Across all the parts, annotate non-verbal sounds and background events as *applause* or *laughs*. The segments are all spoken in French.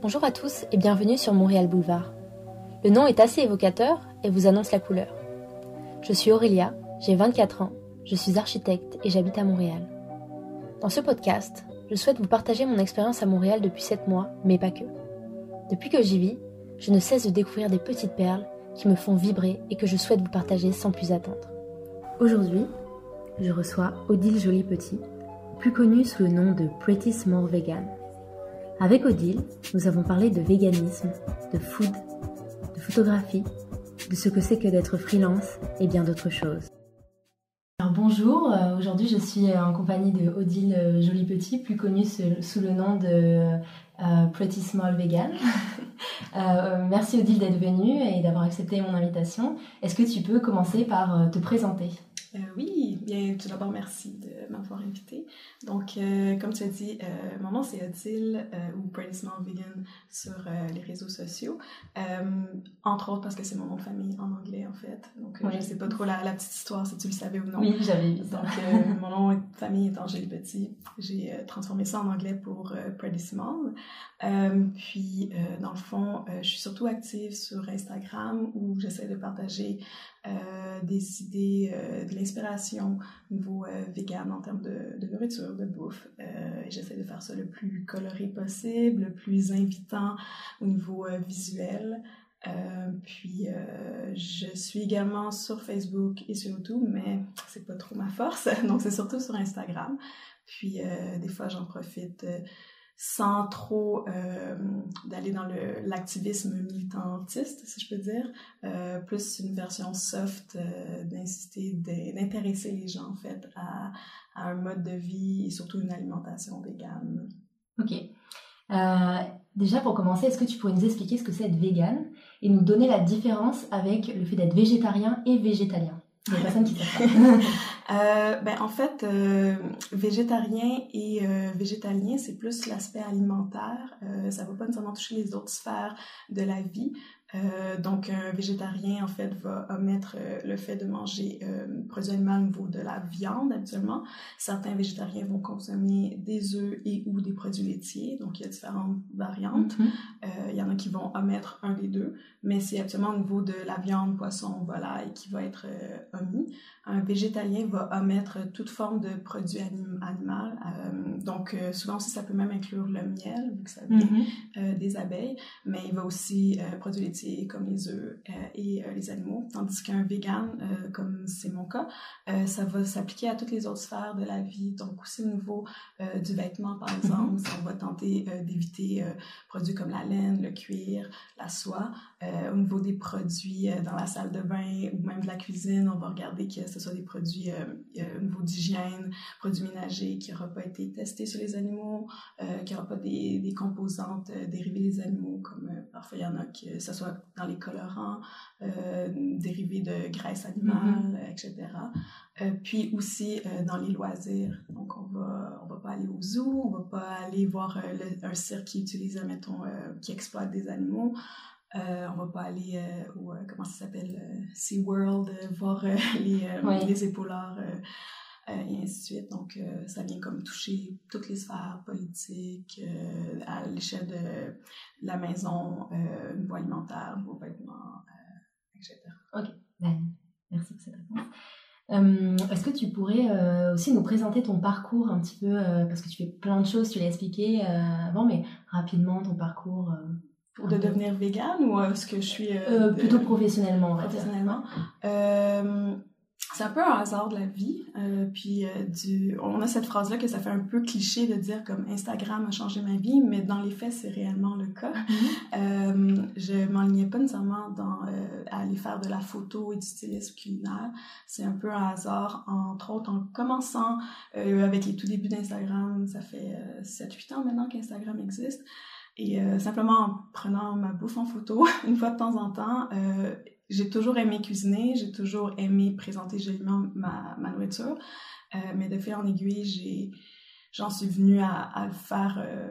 Bonjour à tous et bienvenue sur Montréal Boulevard. Le nom est assez évocateur et vous annonce la couleur. Je suis Aurélia, j'ai 24 ans, je suis architecte et j'habite à Montréal. Dans ce podcast, je souhaite vous partager mon expérience à Montréal depuis 7 mois, mais pas que. Depuis que j'y vis, je ne cesse de découvrir des petites perles qui me font vibrer et que je souhaite vous partager sans plus attendre. Aujourd'hui, je reçois Odile Joly Petit, plus connue sous le nom de Pretty Small Vegan. Avec Odile, nous avons parlé de véganisme, de food, de photographie, de ce que c'est que d'être freelance et bien d'autres choses. Bonjour, euh, aujourd'hui je suis en compagnie de Odile euh, Joly Petit, plus connue sous le nom de euh, Pretty Small Vegan. *laughs* merci Odile d'être venue et d'avoir accepté mon invitation. Est-ce que tu peux commencer par te présenter? Euh, oui, bien, tout d'abord, merci de m'avoir invité. Donc, euh, comme tu as dit, euh, mon nom c'est Odile ou Pretty Small Vegan sur les réseaux sociaux. entre autres parce que c'est mon nom de famille en anglais, en fait. Donc, je ne sais pas trop la, la, petite histoire, si tu le savais ou non. Oui, j'avais vu ça. Donc, *laughs* mon nom de famille est Angèle Petit. J'ai transformé ça en anglais pour Pretty Small. puis, dans le fond, je suis surtout active sur Instagram où j'essaie de partager euh, des idées, euh, de l'inspiration au niveau euh, vegan en termes de, de, nourriture, de bouffe. J'essaie de faire ça le plus coloré possible, le plus invitant au niveau visuel. puis je suis également sur Facebook et sur YouTube, mais c'est pas trop ma force, *laughs* donc c'est surtout sur Instagram. Puis des fois j'en profite sans trop euh, d'aller dans l'activisme militantiste, si je peux dire, euh, plus une version soft euh, d'inciter, d'intéresser les gens en fait à, à, un mode de vie et surtout une alimentation végane. Ok. Euh, déjà pour commencer, est-ce que tu pourrais nous expliquer ce que c'est être vegan et nous donner la différence avec le fait d'être végétarien et végétalien? Des personnes qui savent *laughs* euh, ben, en fait, euh, végétarien et euh, végétalien, c'est plus l'aspect alimentaire. Euh, ça ne va pas nécessairement toucher les autres sphères de la vie. Euh, donc, un végétarien, en fait, va omettre euh, le fait de manger euh, produits animaux au niveau de la viande, habituellement. Certains végétariens vont consommer des œufs et ou des produits laitiers. Donc, il y a différentes variantes. Mm-hmm. Euh, il y en a qui vont omettre un des deux, mais c'est habituellement au niveau de la viande, poisson, volaille qui va être omis. Un végétalien va omettre toute forme de produit anim animal. donc, souvent aussi, ça peut même inclure le miel, vu que ça vient mm-hmm. des abeilles, mais il va aussi produire comme les œufs euh, et euh, les animaux. Tandis qu'un vegan, euh, comme c'est mon cas, ça va s'appliquer à toutes les autres sphères de la vie. Donc aussi au niveau du vêtement, par mhm. exemple, on va tenter d'éviter produits comme la laine, le cuir, la soie. au niveau des produits dans la salle de bain ou même de la cuisine, on va regarder que ce soit des produits au niveau d'hygiène, produits ménagers qui n'auront pas été testés sur les animaux, qui n'auront pas des, des composantes dérivées des animaux, comme parfois il y en a que ce soit dans les colorants, euh, dérivés de graisse animale, mm-hmm. etc. Euh, puis aussi euh, dans les loisirs. Donc, on va, on va pas aller au zoo, on va pas aller voir un cirque qui utilise, mettons, qui exploite des animaux. on va pas aller au, comment ça s'appelle, SeaWorld, voir *laughs* les, les épaulards euh, et ainsi de suite. Donc, euh, ça vient comme toucher toutes les sphères politiques, euh, à l'échelle de la maison, euh, niveau alimentaire, niveau vêtements, etc. Ok, ben, merci pour cette réponse. Est-ce que tu pourrais aussi nous présenter ton parcours un petit peu, parce que tu fais plein de choses, tu l'as expliqué avant, mais rapidement ton parcours pour de devenir végane ou est-ce que je suis plutôt professionnellement professionnellement c'est un peu un hasard de la vie. Euh, puis euh, du, on a cette phrase-là que ça fait un peu cliché de dire comme Instagram a changé ma vie, mais dans les faits, c'est réellement le cas. Mm-hmm. euh, je m'enlignais pas nécessairement dans, euh, à aller faire de la photo et du stylisme culinaire. C'est un peu un hasard, entre autres en commençant avec les tout débuts d'Instagram. Ça fait 7-8 ans maintenant qu'Instagram existe. Et simplement en prenant ma bouffe en photo *laughs* une fois de temps en temps, j'ai toujours aimé cuisiner, j'ai toujours aimé présenter joliment ma, ma nourriture, euh, mais de fil en aiguille, j'en suis venue à, à le faire euh,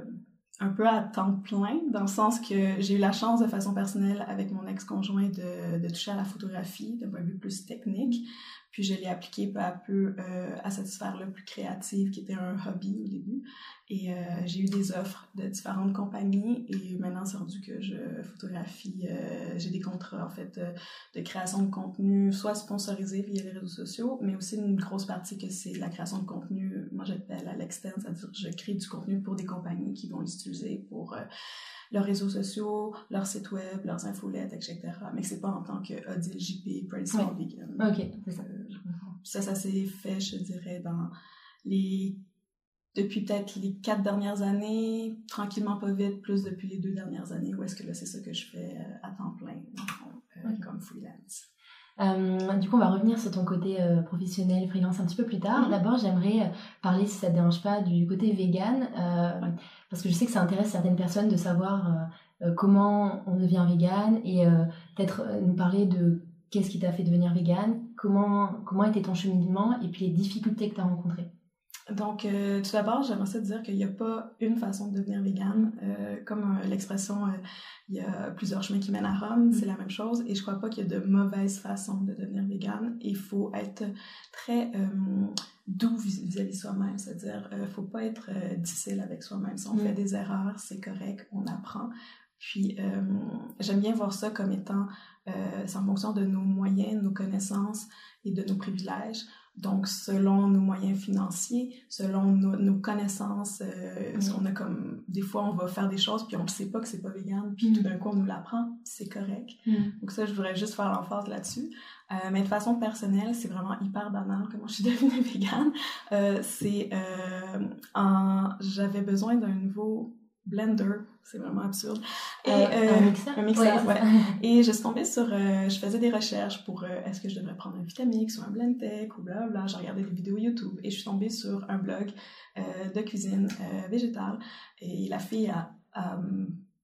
un peu à temps plein, dans le sens que j'ai eu la chance de façon personnelle avec mon ex-conjoint de, de toucher à la photographie d'un point de vue plus technique. Puis je l'ai appliqué peu à peu euh, à cette sphère-là plus créative qui était un hobby au début. Et euh, j'ai eu des offres de différentes compagnies et maintenant c'est rendu que je photographie, euh, j'ai des contrats en fait de création de contenu, soit sponsorisé via les réseaux sociaux, mais aussi une grosse partie que c'est la création de contenu, moi j'appelle à l'externe, c'est-à-dire que je crée du contenu pour des compagnies qui vont l'utiliser pour leurs réseaux sociaux, leur site web, leurs infolettes, etc. Mais c'est pas en tant que Odile JP, Praise for Vegan. Ok, ça, ça s'est fait, je dirais, dans les depuis peut-être les quatre dernières années, tranquillement pas vite, plus depuis les deux dernières années, où est-ce que là, c'est ça que je fais euh, à temps plein, euh, comme freelance. Euh, du coup, on va revenir sur ton côté professionnel, freelance un petit peu plus tard. Mm-hmm. D'abord, j'aimerais parler, si ça ne te dérange pas, du côté vegan, parce que je sais que ça intéresse certaines personnes de savoir comment on devient vegan et peut-être nous parler de qu'est-ce qui t'a fait devenir vegan, comment, comment était ton cheminement et puis les difficultés que tu as rencontrées. Donc, euh, tout d'abord, j'aimerais ça dire qu'il n'y a pas une façon de devenir végane. Euh, comme euh, l'expression, il y a plusieurs chemins qui mènent à Rome, c'est la même chose. Et je crois pas qu'il y a de mauvaise façon de devenir végane. Il faut être très doux vis-à-vis de soi-même, c'est-à-dire, il faut pas être difficile avec soi-même. Si on fait des erreurs, c'est correct, on apprend. Puis, j'aime bien voir ça comme étant, c'est en fonction de nos moyens, nos connaissances et de nos privilèges. Donc, selon nos moyens financiers, selon nos, connaissances, euh, ce qu'on a comme... Des fois, on va faire des choses, puis on ne sait pas que c'est pas vegan, puis tout mm. d'un coup, on nous l'apprend, c'est correct. Mm. Donc ça, je voudrais juste faire l'emphase là-dessus. Euh, mais de façon personnelle, c'est vraiment hyper banal comment je suis *laughs* devenue vegan. Euh, c'est... en... J'avais besoin d'un nouveau blender, c'est vraiment absurde. Et, euh, un mixeur. Un mixeur, ouais. *laughs* Et je suis tombée sur, euh, je faisais des recherches pour euh, est-ce que je devrais prendre un Vitamix ou un Blendtec ou bla bla. J'ai regardé des vidéos YouTube et je suis tombée sur un blog de cuisine végétale et la fille a, a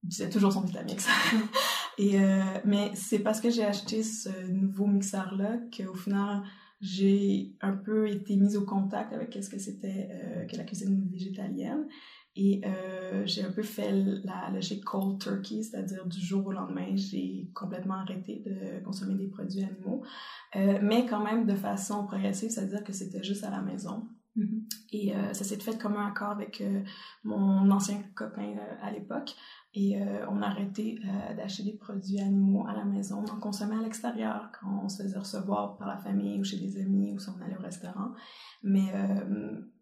disait toujours son Vitamix. *laughs* et mais c'est parce que j'ai acheté ce nouveau mixeur là qu'au final j'ai un peu été mise au contact avec ce que c'était que la cuisine végétalienne et euh, j'ai un peu fait la logique cold turkey, c'est-à-dire du jour au lendemain, j'ai complètement arrêté de consommer des produits animaux, euh, mais quand même de façon progressive, c'est-à-dire que c'était juste à la maison. Mm-hmm. Et euh, ça s'est fait comme un accord avec mon ancien copain à l'époque. Et on a arrêté d'acheter des produits animaux à la maison. On consommait à l'extérieur quand on se faisait recevoir par la famille ou chez des amis ou si on allait au restaurant. Mais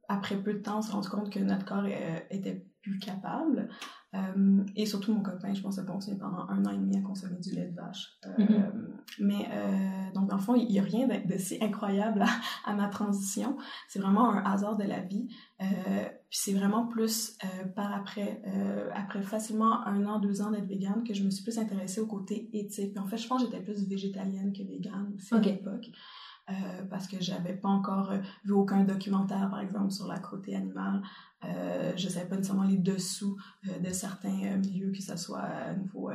après peu de temps, on s'est rendu compte que notre corps euh, était plus capable. Euh, et surtout, mon copain, je pense, a continué pendant un an et demi à consommer du lait de vache. Euh, mm-hmm. Mais donc, dans le fond, il n'y a rien de, si incroyable à, ma transition. C'est vraiment un hasard de la vie. puis c'est vraiment plus par après, après facilement un an, deux ans d'être végane, que je me suis plus intéressée au côté éthique. en fait, je pense que j'étais plus végétalienne que végane aussi à l'époque. Euh, parce que j'avais pas encore euh, vu aucun documentaire, par exemple, sur la cruauté animale. Euh, je savais pas nécessairement les dessous euh, de certains milieux, que ce soit au niveau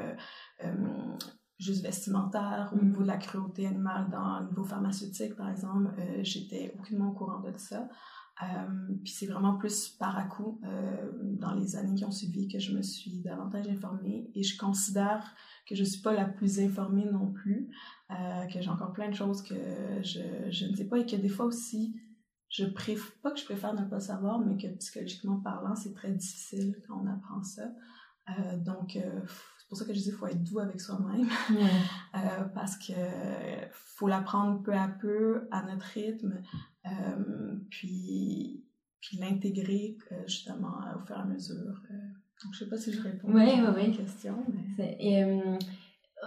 juste vestimentaire, au niveau de la cruauté animale, dans le niveau pharmaceutique, par exemple. J'étais aucunement au courant de ça. puis c'est vraiment plus par à coup, dans les années qui ont suivi, que je me suis davantage informée et je considère que je suis pas la plus informée non plus, euh, que j'ai encore plein de choses que je, je, ne sais pas et que des fois aussi, je préfère, pas que je préfère ne pas savoir, mais que psychologiquement parlant, c'est très difficile quand on apprend ça. Euh, donc, euh, c'est pour ça que je dis qu'il faut être doux avec soi-même, *laughs* parce que faut l'apprendre peu à peu, à notre rythme, puis, puis l'intégrer justement au fur et à mesure. Donc, je sais pas si je réponds ouais, à la question. Mais... Et euh,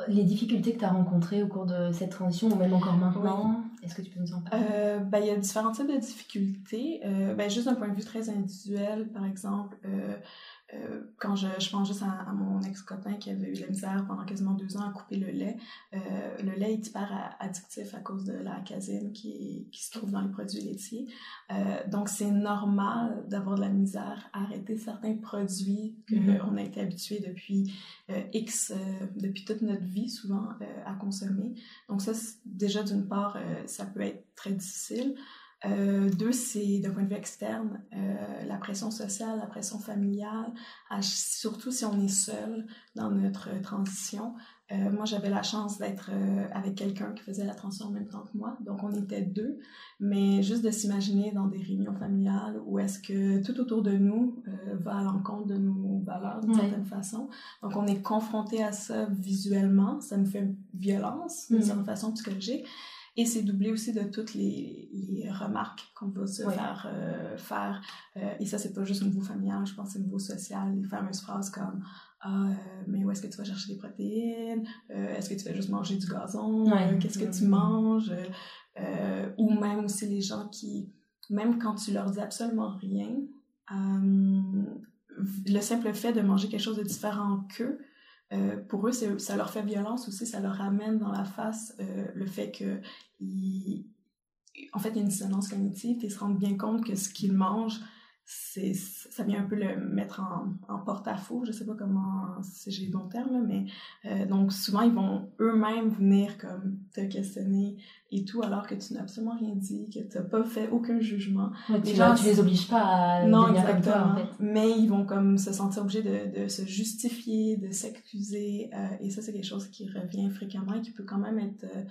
les difficultés que tu as rencontrées au cours de cette transition, ou même encore maintenant, est-ce que tu peux nous en parler? Euh, ben, Il y a différents types de difficultés. Euh, ben, juste d'un point de vue très individuel, par exemple, euh, euh, quand je, je pense juste à, mon ex-copain qui avait eu la misère pendant quasiment deux ans à couper le lait, euh, le lait est hyper addictif à cause de la casine qui, qui se trouve dans les produits laitiers. Euh, donc, c'est normal d'avoir de la misère à arrêter certains produits qu'on mm-hmm. a été habitué depuis euh, X, euh, depuis toute notre vie souvent à consommer. Donc, ça, déjà, d'une part, ça peut être très difficile. Euh, deux, c'est d'un point de vue externe, euh, la pression sociale, la pression familiale, surtout si on est seul dans notre transition. Euh, moi, j'avais la chance d'être avec quelqu'un qui faisait la transition en même temps que moi. Donc, on était deux. Mais juste de s'imaginer dans des réunions familiales où est-ce que tout autour de nous va à l'encontre de nos valeurs d'une certaine façon. Donc, on est confronté à ça visuellement. Ça nous fait violence d'une mm. certaine façon psychologique. Et c'est doublé aussi de toutes les, les remarques qu'on va se faire faire. et ça, c'est pas juste au niveau familial, je pense c'est au niveau social. Les fameuses phrases comme ah, euh, mais où est-ce que tu vas chercher des protéines? Euh, est-ce que tu vas juste manger du gazon? Euh, qu'est-ce que tu manges? ou même aussi les gens qui, même quand tu leur dis absolument rien, le simple fait de manger quelque chose de différent qu'eux, pour eux, ça leur fait violence aussi, ça leur ramène dans la face le fait que en fait, il y a une dissonance cognitive, ils se rendent bien compte que ce qu'ils mangent, c'est ça vient un peu le mettre en, en porte-à-faux, je sais pas comment si j'ai le bon terme, mais euh, donc souvent ils vont eux-mêmes venir comme te questionner et tout alors que tu n'as absolument rien dit, que tu n'as pas fait aucun jugement. les gens, tu les obliges pas à non, devenir comme toi en fait. Mais ils vont comme se sentir obligés de, de se justifier, de s'accuser euh, et ça c'est quelque chose qui revient fréquemment et qui peut quand même être euh,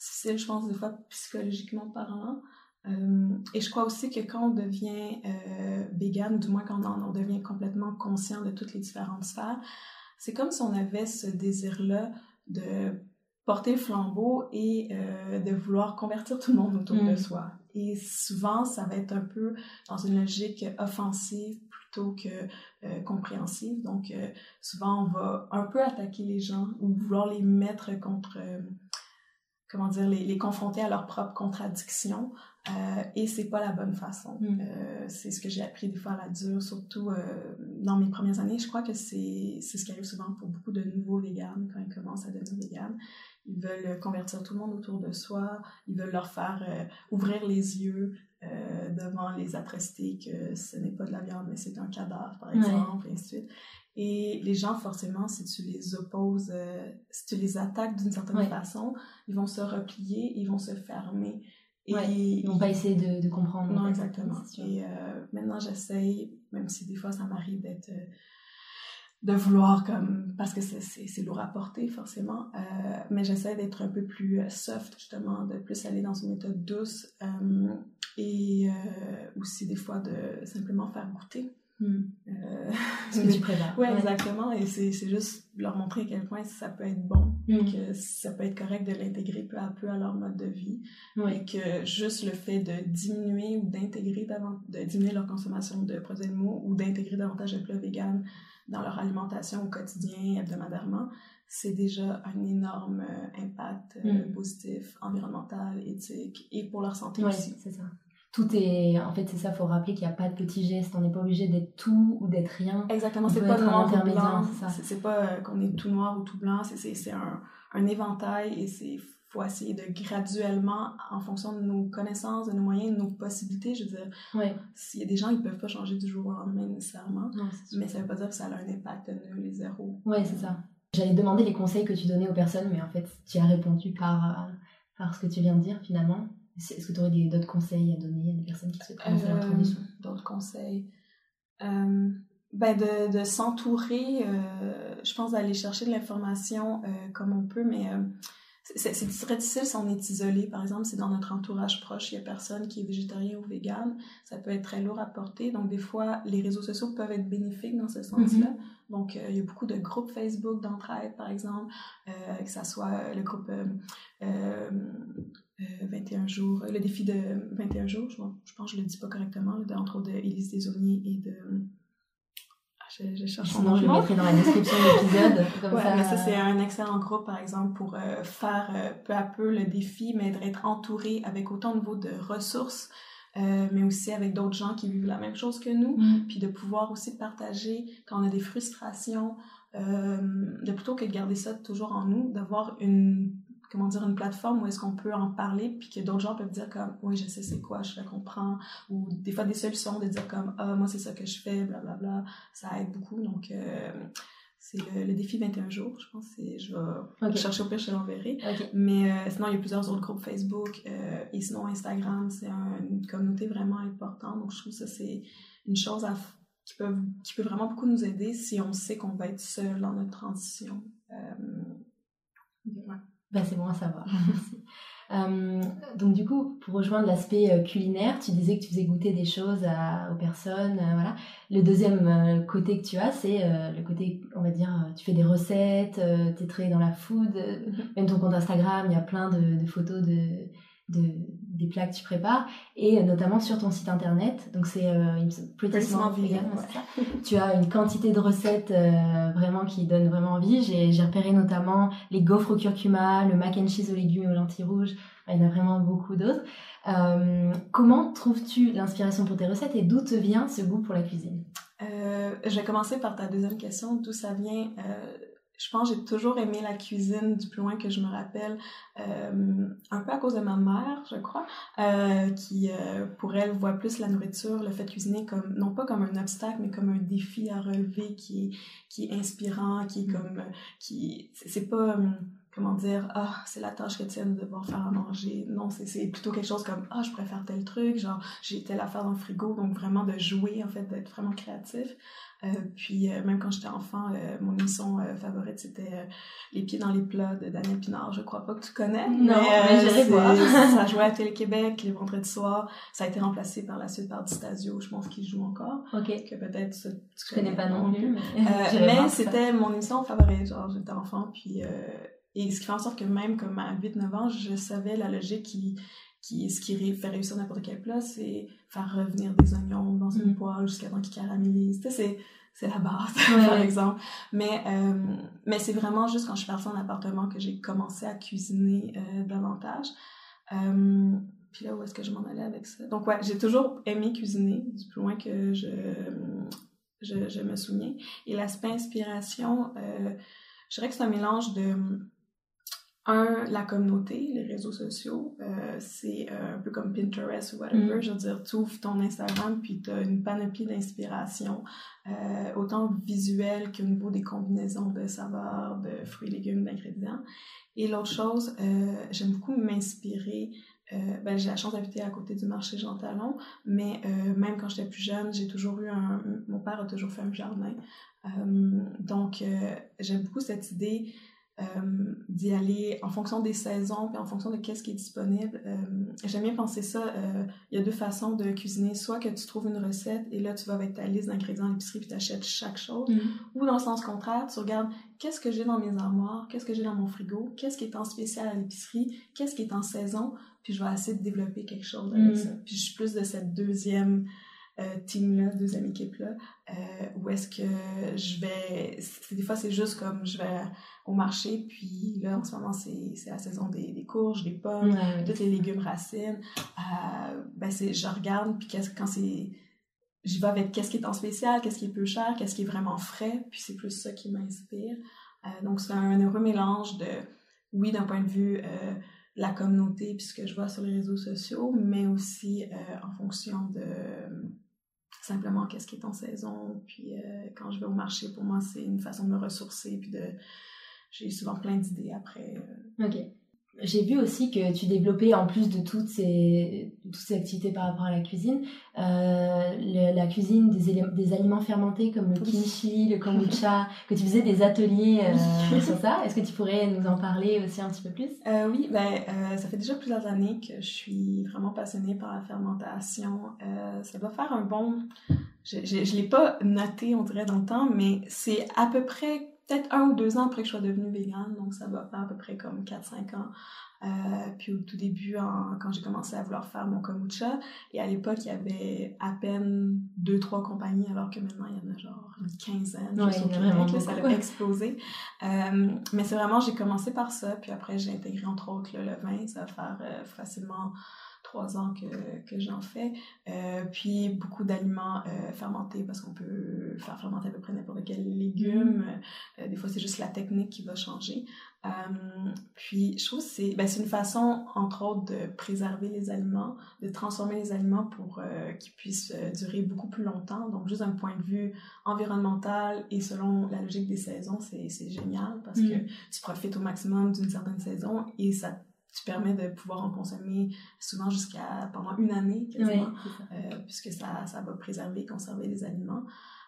difficile, je pense des fois psychologiquement parlant. Euh, et je crois aussi que quand on devient euh, vegan, du moins quand on, devient complètement conscient de toutes les différentes sphères, c'est comme si on avait ce désir-là de porter le flambeau et euh, de vouloir convertir tout le monde autour de mm. soi. Et souvent, ça va être un peu dans une logique offensive plutôt que euh, compréhensive. Donc, euh, souvent, on va un peu attaquer les gens ou vouloir les mettre contre comment dire, les, les, confronter à leurs propres contradictions. Euh, et c'est pas la bonne façon. Mm. Euh, c'est ce que j'ai appris des fois à la dure, surtout euh, dans mes premières années. Je crois que c'est ce qui arrive souvent pour beaucoup de nouveaux véganes quand ils commencent à devenir véganes. Ils veulent convertir tout le monde autour de soi, ils veulent leur faire euh, ouvrir les yeux devant les atrocités que ce n'est pas de la viande, mais c'est un cadavre, par exemple, et ainsi de suite. Et les gens, forcément, si tu les opposes, si tu les attaques d'une certaine façon, ils vont se replier, ils vont se fermer. Et ils vont pas essayer de, de comprendre. Non, exactement. Et euh, maintenant, j'essaye, même si des fois ça m'arrive d'être. Euh, de vouloir comme. Parce que c'est lourd à porter, forcément. Euh, mais j'essaie d'être un peu plus soft, justement, de plus aller dans une méthode douce. et aussi, des fois, de simplement faire goûter. Hmm. Euh, *laughs* Ce que tu prépares. ouais, exactement. Et c'est juste leur montrer à quel point ça peut être bon, hmm. que ça peut être correct de l'intégrer peu à peu à leur mode de vie. Et que juste le fait de diminuer ou d'intégrer de diminuer leur consommation de produits animaux ou d'intégrer davantage de plats vegan dans leur alimentation au quotidien, hebdomadairement, c'est déjà un énorme euh, impact euh, hmm. positif, environnemental, éthique et pour leur santé aussi. c'est ça tout est en fait c'est ça faut rappeler qu'il n'y a pas de petits gestes. On n'est pas obligé d'être tout ou d'être rien. Exactement c'est pas noir ou blanc. c'est pas euh, qu'on est tout noir ou tout blanc c'est un, un éventail et c'est faut essayer de graduellement en fonction de nos connaissances de nos moyens de nos possibilités je veux dire. Ouais. s'il y a des gens ils peuvent pas changer du jour au lendemain nécessairement mais ça veut pas dire que ça a un impact nul et zéro. Ouais c'est ça. J'allais demander les conseils que tu donnais aux personnes mais en fait tu as répondu par euh, par ce que tu viens de dire finalement est-ce que tu aurais d'autres conseils à donner à des personnes qui souhaitent commencer leur transition? D'autres conseils. Euh, ben de, de s'entourer, euh, je pense d'aller chercher de l'information euh, comme on peut, mais euh, c'est très difficile si on est isolé. Par exemple, si dans notre entourage proche, il y a personne qui est végétarien ou vegan, ça peut être très lourd à porter. Donc, des fois, les réseaux sociaux peuvent être bénéfiques dans ce sens-là. Mm-hmm. Donc, il y a beaucoup de groupes Facebook d'entraide, par exemple, que ce soit le groupe 21 euh, jours, le défi de 21 jours, je, je pense que je le dis pas correctement, entre autres de Élise et de... Je, je, cherche Sinon, je le mettrai dans la description de l'épisode. *laughs* ouais, ça, mais ça c'est un excellent groupe, par exemple, pour euh, faire euh, peu à peu le défi, mais d'être entouré avec autant niveau de ressources, mais aussi avec d'autres gens qui vivent la même chose que nous, mm. puis de pouvoir aussi partager quand on a des frustrations, de plutôt que de garder ça toujours en nous, d'avoir une comment dire, une plateforme où est-ce qu'on peut en parler, puis que d'autres gens peuvent dire comme, oui, je sais c'est quoi, je la comprends, ou des fois des solutions de dire comme, ah, moi c'est ça que je fais, blablabla, bla, bla. ça aide beaucoup, donc euh, c'est le, défi 21 jours, je pense, je vais chercher au pire, je l'enverrai, mais euh, sinon il y a plusieurs autres groupes Facebook, euh, et sinon Instagram, c'est une communauté vraiment importante, donc je trouve que ça c'est une chose à, qui, peut, qui peut vraiment beaucoup nous aider si on sait qu'on va être seul dans notre transition Bah, c'est bon à savoir. Euh, donc du coup, pour rejoindre l'aspect euh, culinaire, tu disais que tu faisais goûter des choses aux personnes, euh, voilà. Le deuxième côté que tu as, c'est le côté, on va dire, tu fais des recettes, tu es très dans la food, mm-hmm. même ton compte Instagram, il y a plein de photos de, de, des plats que tu prépares et euh, notamment sur ton site internet. Donc c'est euh, Pretty Small Vegan. tu as une quantité de recettes euh, vraiment qui donnent vraiment envie. J'ai repéré notamment les gaufres au curcuma, le mac and cheese aux légumes et aux lentilles rouges. Il y en a vraiment beaucoup d'autres. Euh, comment trouves-tu l'inspiration pour tes recettes et d'où te vient ce goût pour la cuisine? Euh, Je vais commencer par ta deuxième question. D'où ça vient? Je pense que j'ai toujours aimé la cuisine du plus loin que je me rappelle, euh, un peu à cause de ma mère, je crois, euh, qui, euh, pour elle, voit plus la nourriture, le fait de cuisiner comme, non pas comme un obstacle, mais comme un défi à relever qui est, qui est inspirant, qui est comme, qui, c'est pas, comment dire, ah, c'est la tâche quotidienne de devoir faire à manger. Non, c'est plutôt quelque chose comme, ah, je préfère tel truc, genre, j'ai telle affaire dans le frigo, donc vraiment de jouer, en fait, d'être vraiment créatif. Euh, puis euh, même quand j'étais enfant, euh, mon émission favorite c'était Les pieds dans les plats de Daniel Pinard. Je crois pas que tu connais. Non, mais, j'irai voir. ça *laughs* jouait à Télé-Québec les vendredis soirs. Ça a été remplacé par la suite par Distasio. Je pense qu'il joue encore. Ok. Que peut-être tu connais, pas non plus. Mais, *laughs* c'était mon émission favorite. Genre j'étais enfant puis et ce qui fait en sorte que même comme à 8-9 ans, je savais la logique qui qui, ce qui fait réussir n'importe quel plat, c'est faire revenir des oignons dans une mm. poêle jusqu'à temps qu'ils caramélisent. c'est, c'est la base, *laughs* par exemple. Mais, euh, mais c'est vraiment juste quand je suis partie en appartement que j'ai commencé à cuisiner euh, davantage. Euh, puis là, où est-ce que je m'en allais avec ça? Donc, ouais, j'ai toujours aimé cuisiner, du plus loin que je, je, je me souviens. Et l'aspect inspiration, je dirais que c'est un mélange de un, la communauté, les réseaux sociaux, euh, c'est euh, un peu comme Pinterest ou whatever. Mm. Je veux dire, tu ouvres ton Instagram puis tu as une panoplie d'inspiration, euh, autant visuelle qu'au niveau des combinaisons de saveurs, de fruits, légumes, d'ingrédients. Et l'autre chose, j'aime beaucoup m'inspirer. ben, j'ai la chance d'habiter à côté du marché Jean Talon, mais même quand j'étais plus jeune, j'ai toujours eu un... Mon père a toujours fait un jardin. donc, j'aime beaucoup cette idée euh, d'y aller en fonction des saisons puis en fonction de qu'est-ce qui est disponible. Euh, J'aime bien penser ça. Euh, il y a deux façons de cuisiner. Soit que tu trouves une recette et là, tu vas avec ta liste d'ingrédients à l'épicerie puis tu achètes chaque chose. Mm. Ou dans le sens contraire, tu regardes qu'est-ce que j'ai dans mes armoires, qu'est-ce que j'ai dans mon frigo, qu'est-ce qui est en spécial à l'épicerie, qu'est-ce qui est en saison, puis je vais essayer de développer quelque chose avec mm. ça. Puis je suis plus de cette deuxième team-là, deuxième équipe-là, euh, où est-ce que je vais... Des fois, c'est juste comme je vais au marché, puis là, en ce moment, c'est la saison des, des courges, des pommes, tous les légumes racines. Euh, ben, je regarde, puis quand c'est... J'y vais avec qu'est-ce qui est en spécial, qu'est-ce qui est peu cher, qu'est-ce qui est vraiment frais, puis c'est plus ça qui m'inspire. Euh, donc, c'est un heureux mélange de, oui, d'un point de vue euh, la communauté, puis ce que je vois sur les réseaux sociaux, mais aussi en fonction de simplement qu'est-ce qui est en saison. Puis euh, quand je vais au marché, pour moi, c'est une façon de me ressourcer. Puis de, j'ai souvent plein d'idées après. Euh. Ok. J'ai vu aussi que tu développais, en plus de toutes ces, toutes ces activités par rapport à la cuisine, euh, la cuisine des, des, aliments fermentés comme le kimchi, le kombucha, *laughs* que tu faisais des ateliers euh, sur ça. Est-ce que tu pourrais nous en parler aussi un petit peu plus? Euh, Oui, ben, euh, ça fait déjà plusieurs années que je suis vraiment passionnée par la fermentation. Euh, ça doit faire un bon... Je ne l'ai pas noté, on dirait, dans le temps, mais c'est à peu près peut-être un ou deux ans après que je sois devenue végane, donc ça va faire à peu près comme 4-5 ans. Euh, puis au tout début, quand j'ai commencé à vouloir faire mon kombucha, et à l'époque, il y avait à peine deux, trois compagnies, alors que maintenant, il y en a genre une quinzaine. Ouais, il y vraiment ça a explosé. Euh, mais c'est vraiment, j'ai commencé par ça, puis après, j'ai intégré entre autres le vin, ça va faire euh, facilement trois ans que, que j'en fais. Euh, puis beaucoup d'aliments euh, fermentés parce qu'on peut faire fermenter à peu près n'importe quel légume. Euh, des fois, c'est juste la technique qui va changer. Puis je trouve que c'est ben, une façon, entre autres, de préserver les aliments, de transformer les aliments pour qu'ils puissent durer beaucoup plus longtemps. Donc, juste d'un point de vue environnemental et selon la logique des saisons, c'est génial parce mm. que tu profites au maximum d'une certaine saison et ça tu permets de pouvoir en consommer souvent jusqu'à pendant une année quasiment, euh, puisque ça, ça va préserver et conserver les aliments.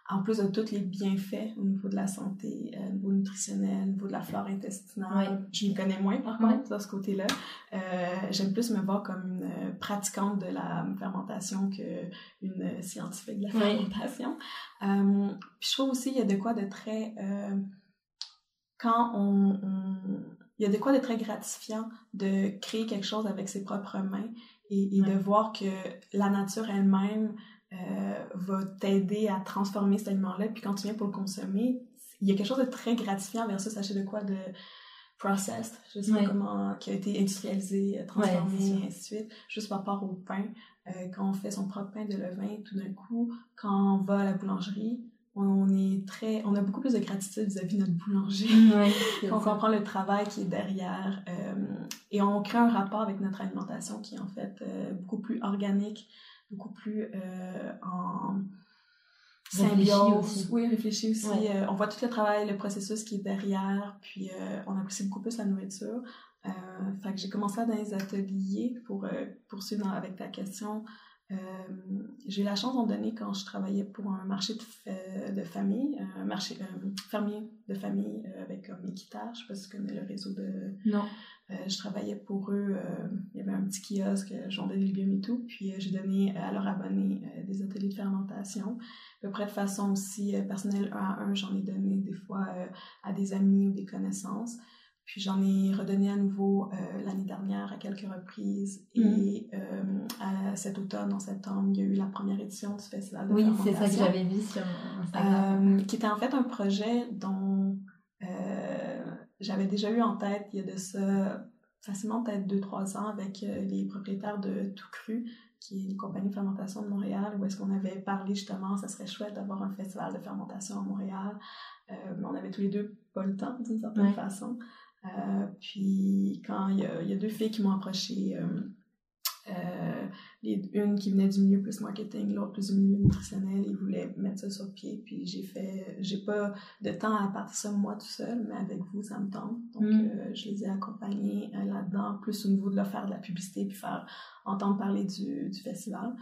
en plus de tous les bienfaits au niveau de la santé, au niveau nutritionnel, au niveau de la flore intestinale, je m'y connais moins par contre de ce côté-là. J'aime plus me voir comme une pratiquante de la fermentation qu'une scientifique de la fermentation. puis je trouve aussi qu'il y a de quoi de très quand on, il y a de quoi de très gratifiant de créer quelque chose avec ses propres mains et, de voir que la nature elle-même euh, va t'aider à transformer cet aliment-là. Puis quand tu viens pour le consommer, il y a quelque chose de très gratifiant versus acheter de quoi de processed, je sais pas comment, qui a été industrialisé, transformé, et ainsi de suite, juste par rapport au pain. Euh, quand on fait son propre pain de levain, tout d'un coup, quand on va à la boulangerie, on est très, on a beaucoup plus de gratitude vis-à-vis de notre boulanger. *laughs* on comprend le travail qui est derrière euh, et on crée un rapport avec notre alimentation qui est en fait euh, beaucoup plus organique, beaucoup plus euh, en symbiose. Oui, réfléchi aussi. on voit tout le travail, le processus qui est derrière, puis on apprécie beaucoup plus la nourriture. fait que j'ai commencé dans les ateliers pour poursuivre avec ta question. Euh, j'ai eu la chance d'en donner quand je travaillais pour un marché de, de famille, un marché euh, fermier de famille euh, avec comme Equita. Je sais pas si tu connais le réseau de. Non. je travaillais pour eux. il y avait un petit kiosque, j'en donnais des légumes et tout. Puis j'ai donné à leurs abonnés des ateliers de fermentation. À peu près de façon aussi personnelle, un à un, j'en ai donné des fois à des amis ou des connaissances. Puis j'en ai redonné à nouveau euh, l'année dernière à quelques reprises. Et mm. euh, à cet automne, en septembre, il y a eu la première édition du Festival de oui, Oui, c'est ça que j'avais vu sur Instagram. Euh, qui était en fait un projet dont j'avais déjà eu en tête il y a de ça facilement peut-être 2-3 ans avec les propriétaires de Tout Cru, qui est une compagnie de fermentation de Montréal, où est-ce qu'on avait parlé justement, ça serait chouette d'avoir un festival de fermentation à Montréal. mais on avait tous les deux pas le temps d'une certaine façon. Euh, puis quand il y, a, il y, a, deux filles qui m'ont approché, euh, euh, une qui venait du milieu plus marketing, l'autre plus du milieu nutritionnel, ils voulaient mettre ça sur pied. Puis j'ai fait, j'ai pas de temps à partir ça moi tout seul, mais avec vous, ça me tente. Donc mm. je les ai accompagnés là-dedans, plus au niveau de leur faire de la publicité, puis faire entendre parler du, du festival.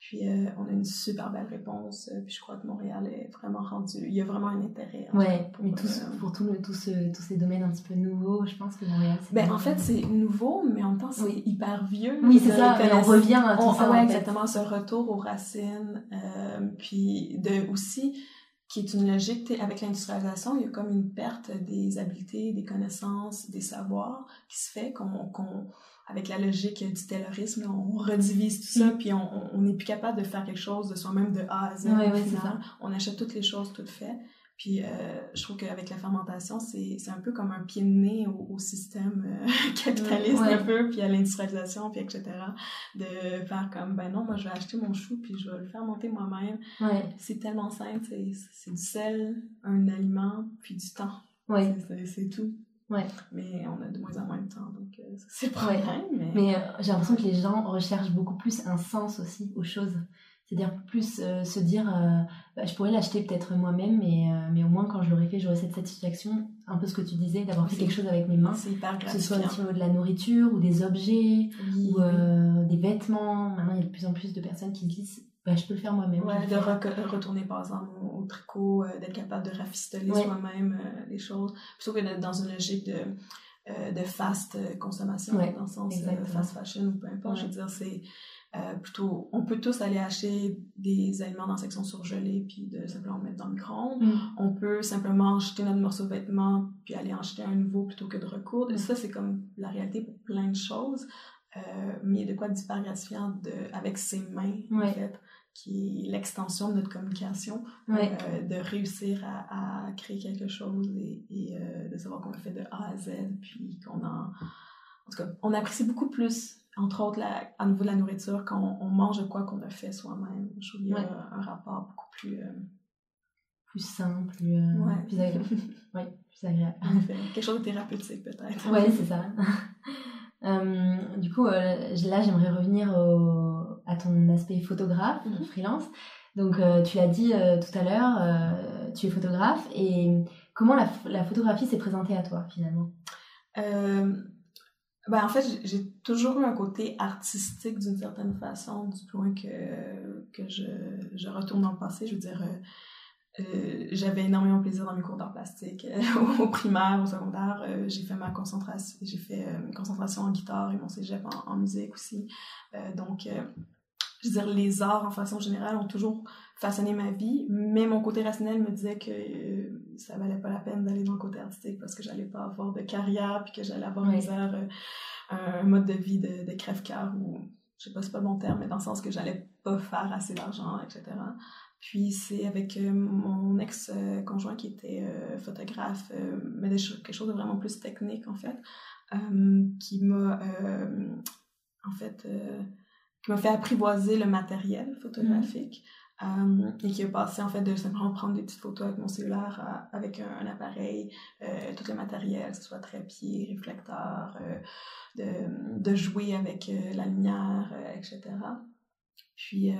Puis euh, on a une super belle réponse. Euh, puis je crois que Montréal est vraiment rendu. Il y a vraiment un intérêt. Pour, mais euh, pour tout le, tout ce, tous ces domaines un petit peu nouveaux, je pense que Montréal. Ben, en fait, c'est nouveau, mais en même temps, c'est hyper vieux. Oui, c'est ça. on revient à tout ça. Ouais, exactement. Ce retour aux racines. puis de, aussi, qui est une logique, avec l'industrialisation, il y a comme une perte des habiletés, des connaissances, des savoirs qui se fait, qu'on avec la logique du terrorisme, on redivise tout ça, mm. puis on n'est plus capable de faire quelque chose de soi-même de A à Z. On achète toutes les choses toutes faites. Puis euh, je trouve qu'avec la fermentation, c'est un peu comme un pied de nez au, système euh, *laughs* capitaliste un peu, puis à l'industrialisation, puis etc. De faire comme, ben non, moi je vais acheter mon chou, puis je vais le fermenter moi-même. C'est tellement simple, c'est du sel, un aliment, puis du temps. C'est tout. Ouais. Mais on a de moins en moins de temps, donc euh, c'est pas ouais. Mais, mais euh, j'ai l'impression que les gens recherchent beaucoup plus un sens aussi aux choses. C'est-à-dire plus euh, se dire, bah, je pourrais l'acheter peut-être moi-même, mais, mais au moins quand je l'aurai fait, j'aurai cette satisfaction, un peu ce que tu disais, d'avoir fait quelque chose avec mes mains. C'est hyper Que ce soit au niveau de la nourriture, ou des objets, ou des vêtements. Maintenant, il y a de plus en plus de personnes qui disent, bah, je peux le faire moi-même. Ouais, de retourner par exemple au, tricot, euh, d'être capable de rafistoler soi-même euh, les choses, plutôt que d'être dans une logique de, euh, de fast consommation, dans le sens fast fashion ou peu importe. Je veux dire, c'est plutôt, on peut tous aller acheter des aliments dans la section surgelée puis de simplement mettre dans le micro-ondes. Mm. On peut simplement acheter notre morceau de vêtement puis aller en acheter un nouveau plutôt que de recoudre. Mm. ça, c'est comme la réalité pour plein de choses. mais il y a de quoi super gratifiant de, avec ses mains, en fait qui est l'extension de notre communication, euh, de réussir à, créer quelque chose et, euh, de savoir qu'on a fait de A à Z, puis qu'on en... En tout cas, on apprécie beaucoup plus, entre autres, la, à nouveau de la nourriture, quand on, mange quoi qu'on a fait soi-même. Je trouve qu'il y a un rapport beaucoup plus... Euh, plus simple, plus, plus agréable. *laughs* oui, plus agréable. Quelque chose de thérapeutique, peut-être. Oui, c'est ça. *laughs* du coup, là, j'aimerais revenir au à ton aspect photographe, mhm. freelance. Donc, euh, tu l'as dit euh, tout à l'heure, euh, tu es photographe. Et comment la, la photographie s'est présentée à toi, finalement? Ben, En fait, j'ai toujours eu un côté artistique d'une certaine façon, du point que, que je, je retourne dans le passé. Je veux dire, j'avais énormément plaisir dans mes cours d'art plastique. *laughs* au primaire, au secondaire, j'ai fait ma concentration, j'ai fait une concentration en guitare et mon cégep en, en musique aussi. donc, je veux dire, les arts en façon générale ont toujours façonné ma vie, mais mon côté rationnel me disait que ça valait pas la peine d'aller dans le côté artistique parce que j'allais pas avoir de carrière puis que j'allais avoir oui. un mode de vie de, de crève-cœur ou je sais pas c'est pas le bon terme mais dans le sens que j'allais pas faire assez d'argent etc puis c'est avec euh, mon ex-conjoint qui était euh, photographe, euh, mais quelque chose de vraiment plus technique en fait, qui m'a en fait qui m'a fait apprivoiser le matériel photographique. Mm. et qui a passé en fait de simplement prendre des petites photos avec mon cellulaire avec un, appareil, tout le matériel, que ce soit trépied, réflecteur, de, de, jouer avec la lumière, etc. Puis, euh,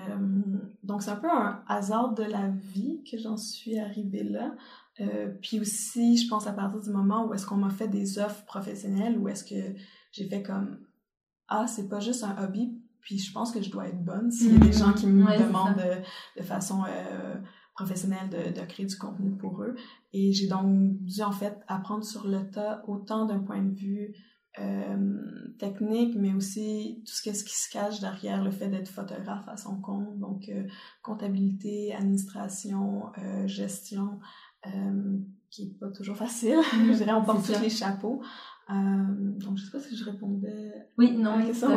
donc, c'est un peu un hasard de la vie que j'en suis arrivée là. Euh, puis aussi, je pense à partir du moment où est-ce qu'on m'a fait des offres professionnelles, où est-ce que j'ai fait comme Ah, c'est pas juste un hobby, puis je pense que je dois être bonne s'il y a des gens qui me demandent de, de, façon euh, professionnelle de, de, créer du contenu pour eux. Et j'ai donc dû en fait apprendre sur le tas, autant d'un point de vue euh, technique, mais aussi tout ce, qui se cache derrière le fait d'être photographe à son compte, donc euh, comptabilité, administration, euh, gestion, qui est pas toujours facile. *laughs* je dirais, on porte tous les chapeaux. donc, je sais pas si je répondais oui, non, à la question. *laughs*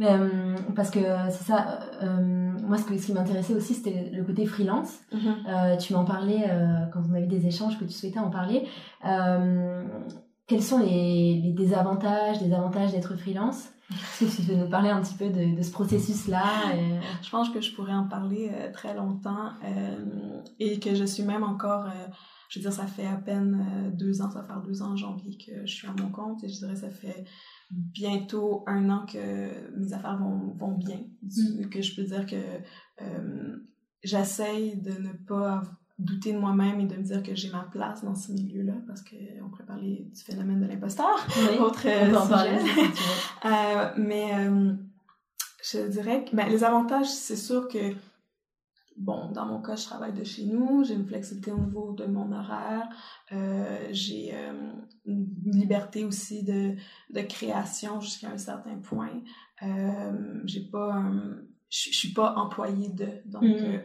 Mais, parce que c'est ça, moi, ce, que, ce qui m'intéressait aussi, c'était le côté freelance. Mm-hmm. tu m'en parlais quand on avait des échanges que tu souhaitais en parler quels sont les, les désavantages, les avantages d'être freelance? Est-ce que tu veux nous parler un petit peu de, de ce processus-là Je pense que je pourrais en parler euh, très longtemps euh, et que je suis même encore, euh, je veux dire, ça fait à peine deux ans, ça va faire deux ans en janvier que je suis à mon compte et je dirais ça fait bientôt un an que mes affaires vont, vont bien, mm. que je peux dire que j'essaye de ne pas douter de moi-même et de me dire que j'ai ma place dans ce milieu-là parce qu'on pourrait parler du phénomène de l'imposteur. Oui, *laughs* autre en parler. *laughs* euh, mais euh, je dirais que ben, les avantages, c'est sûr que bon, dans mon cas, je travaille de chez nous, j'ai une flexibilité au niveau de mon horaire, euh, j'ai euh, une liberté aussi de, de création jusqu'à un certain point. Euh, j'ai pas je suis pas employée de donc mm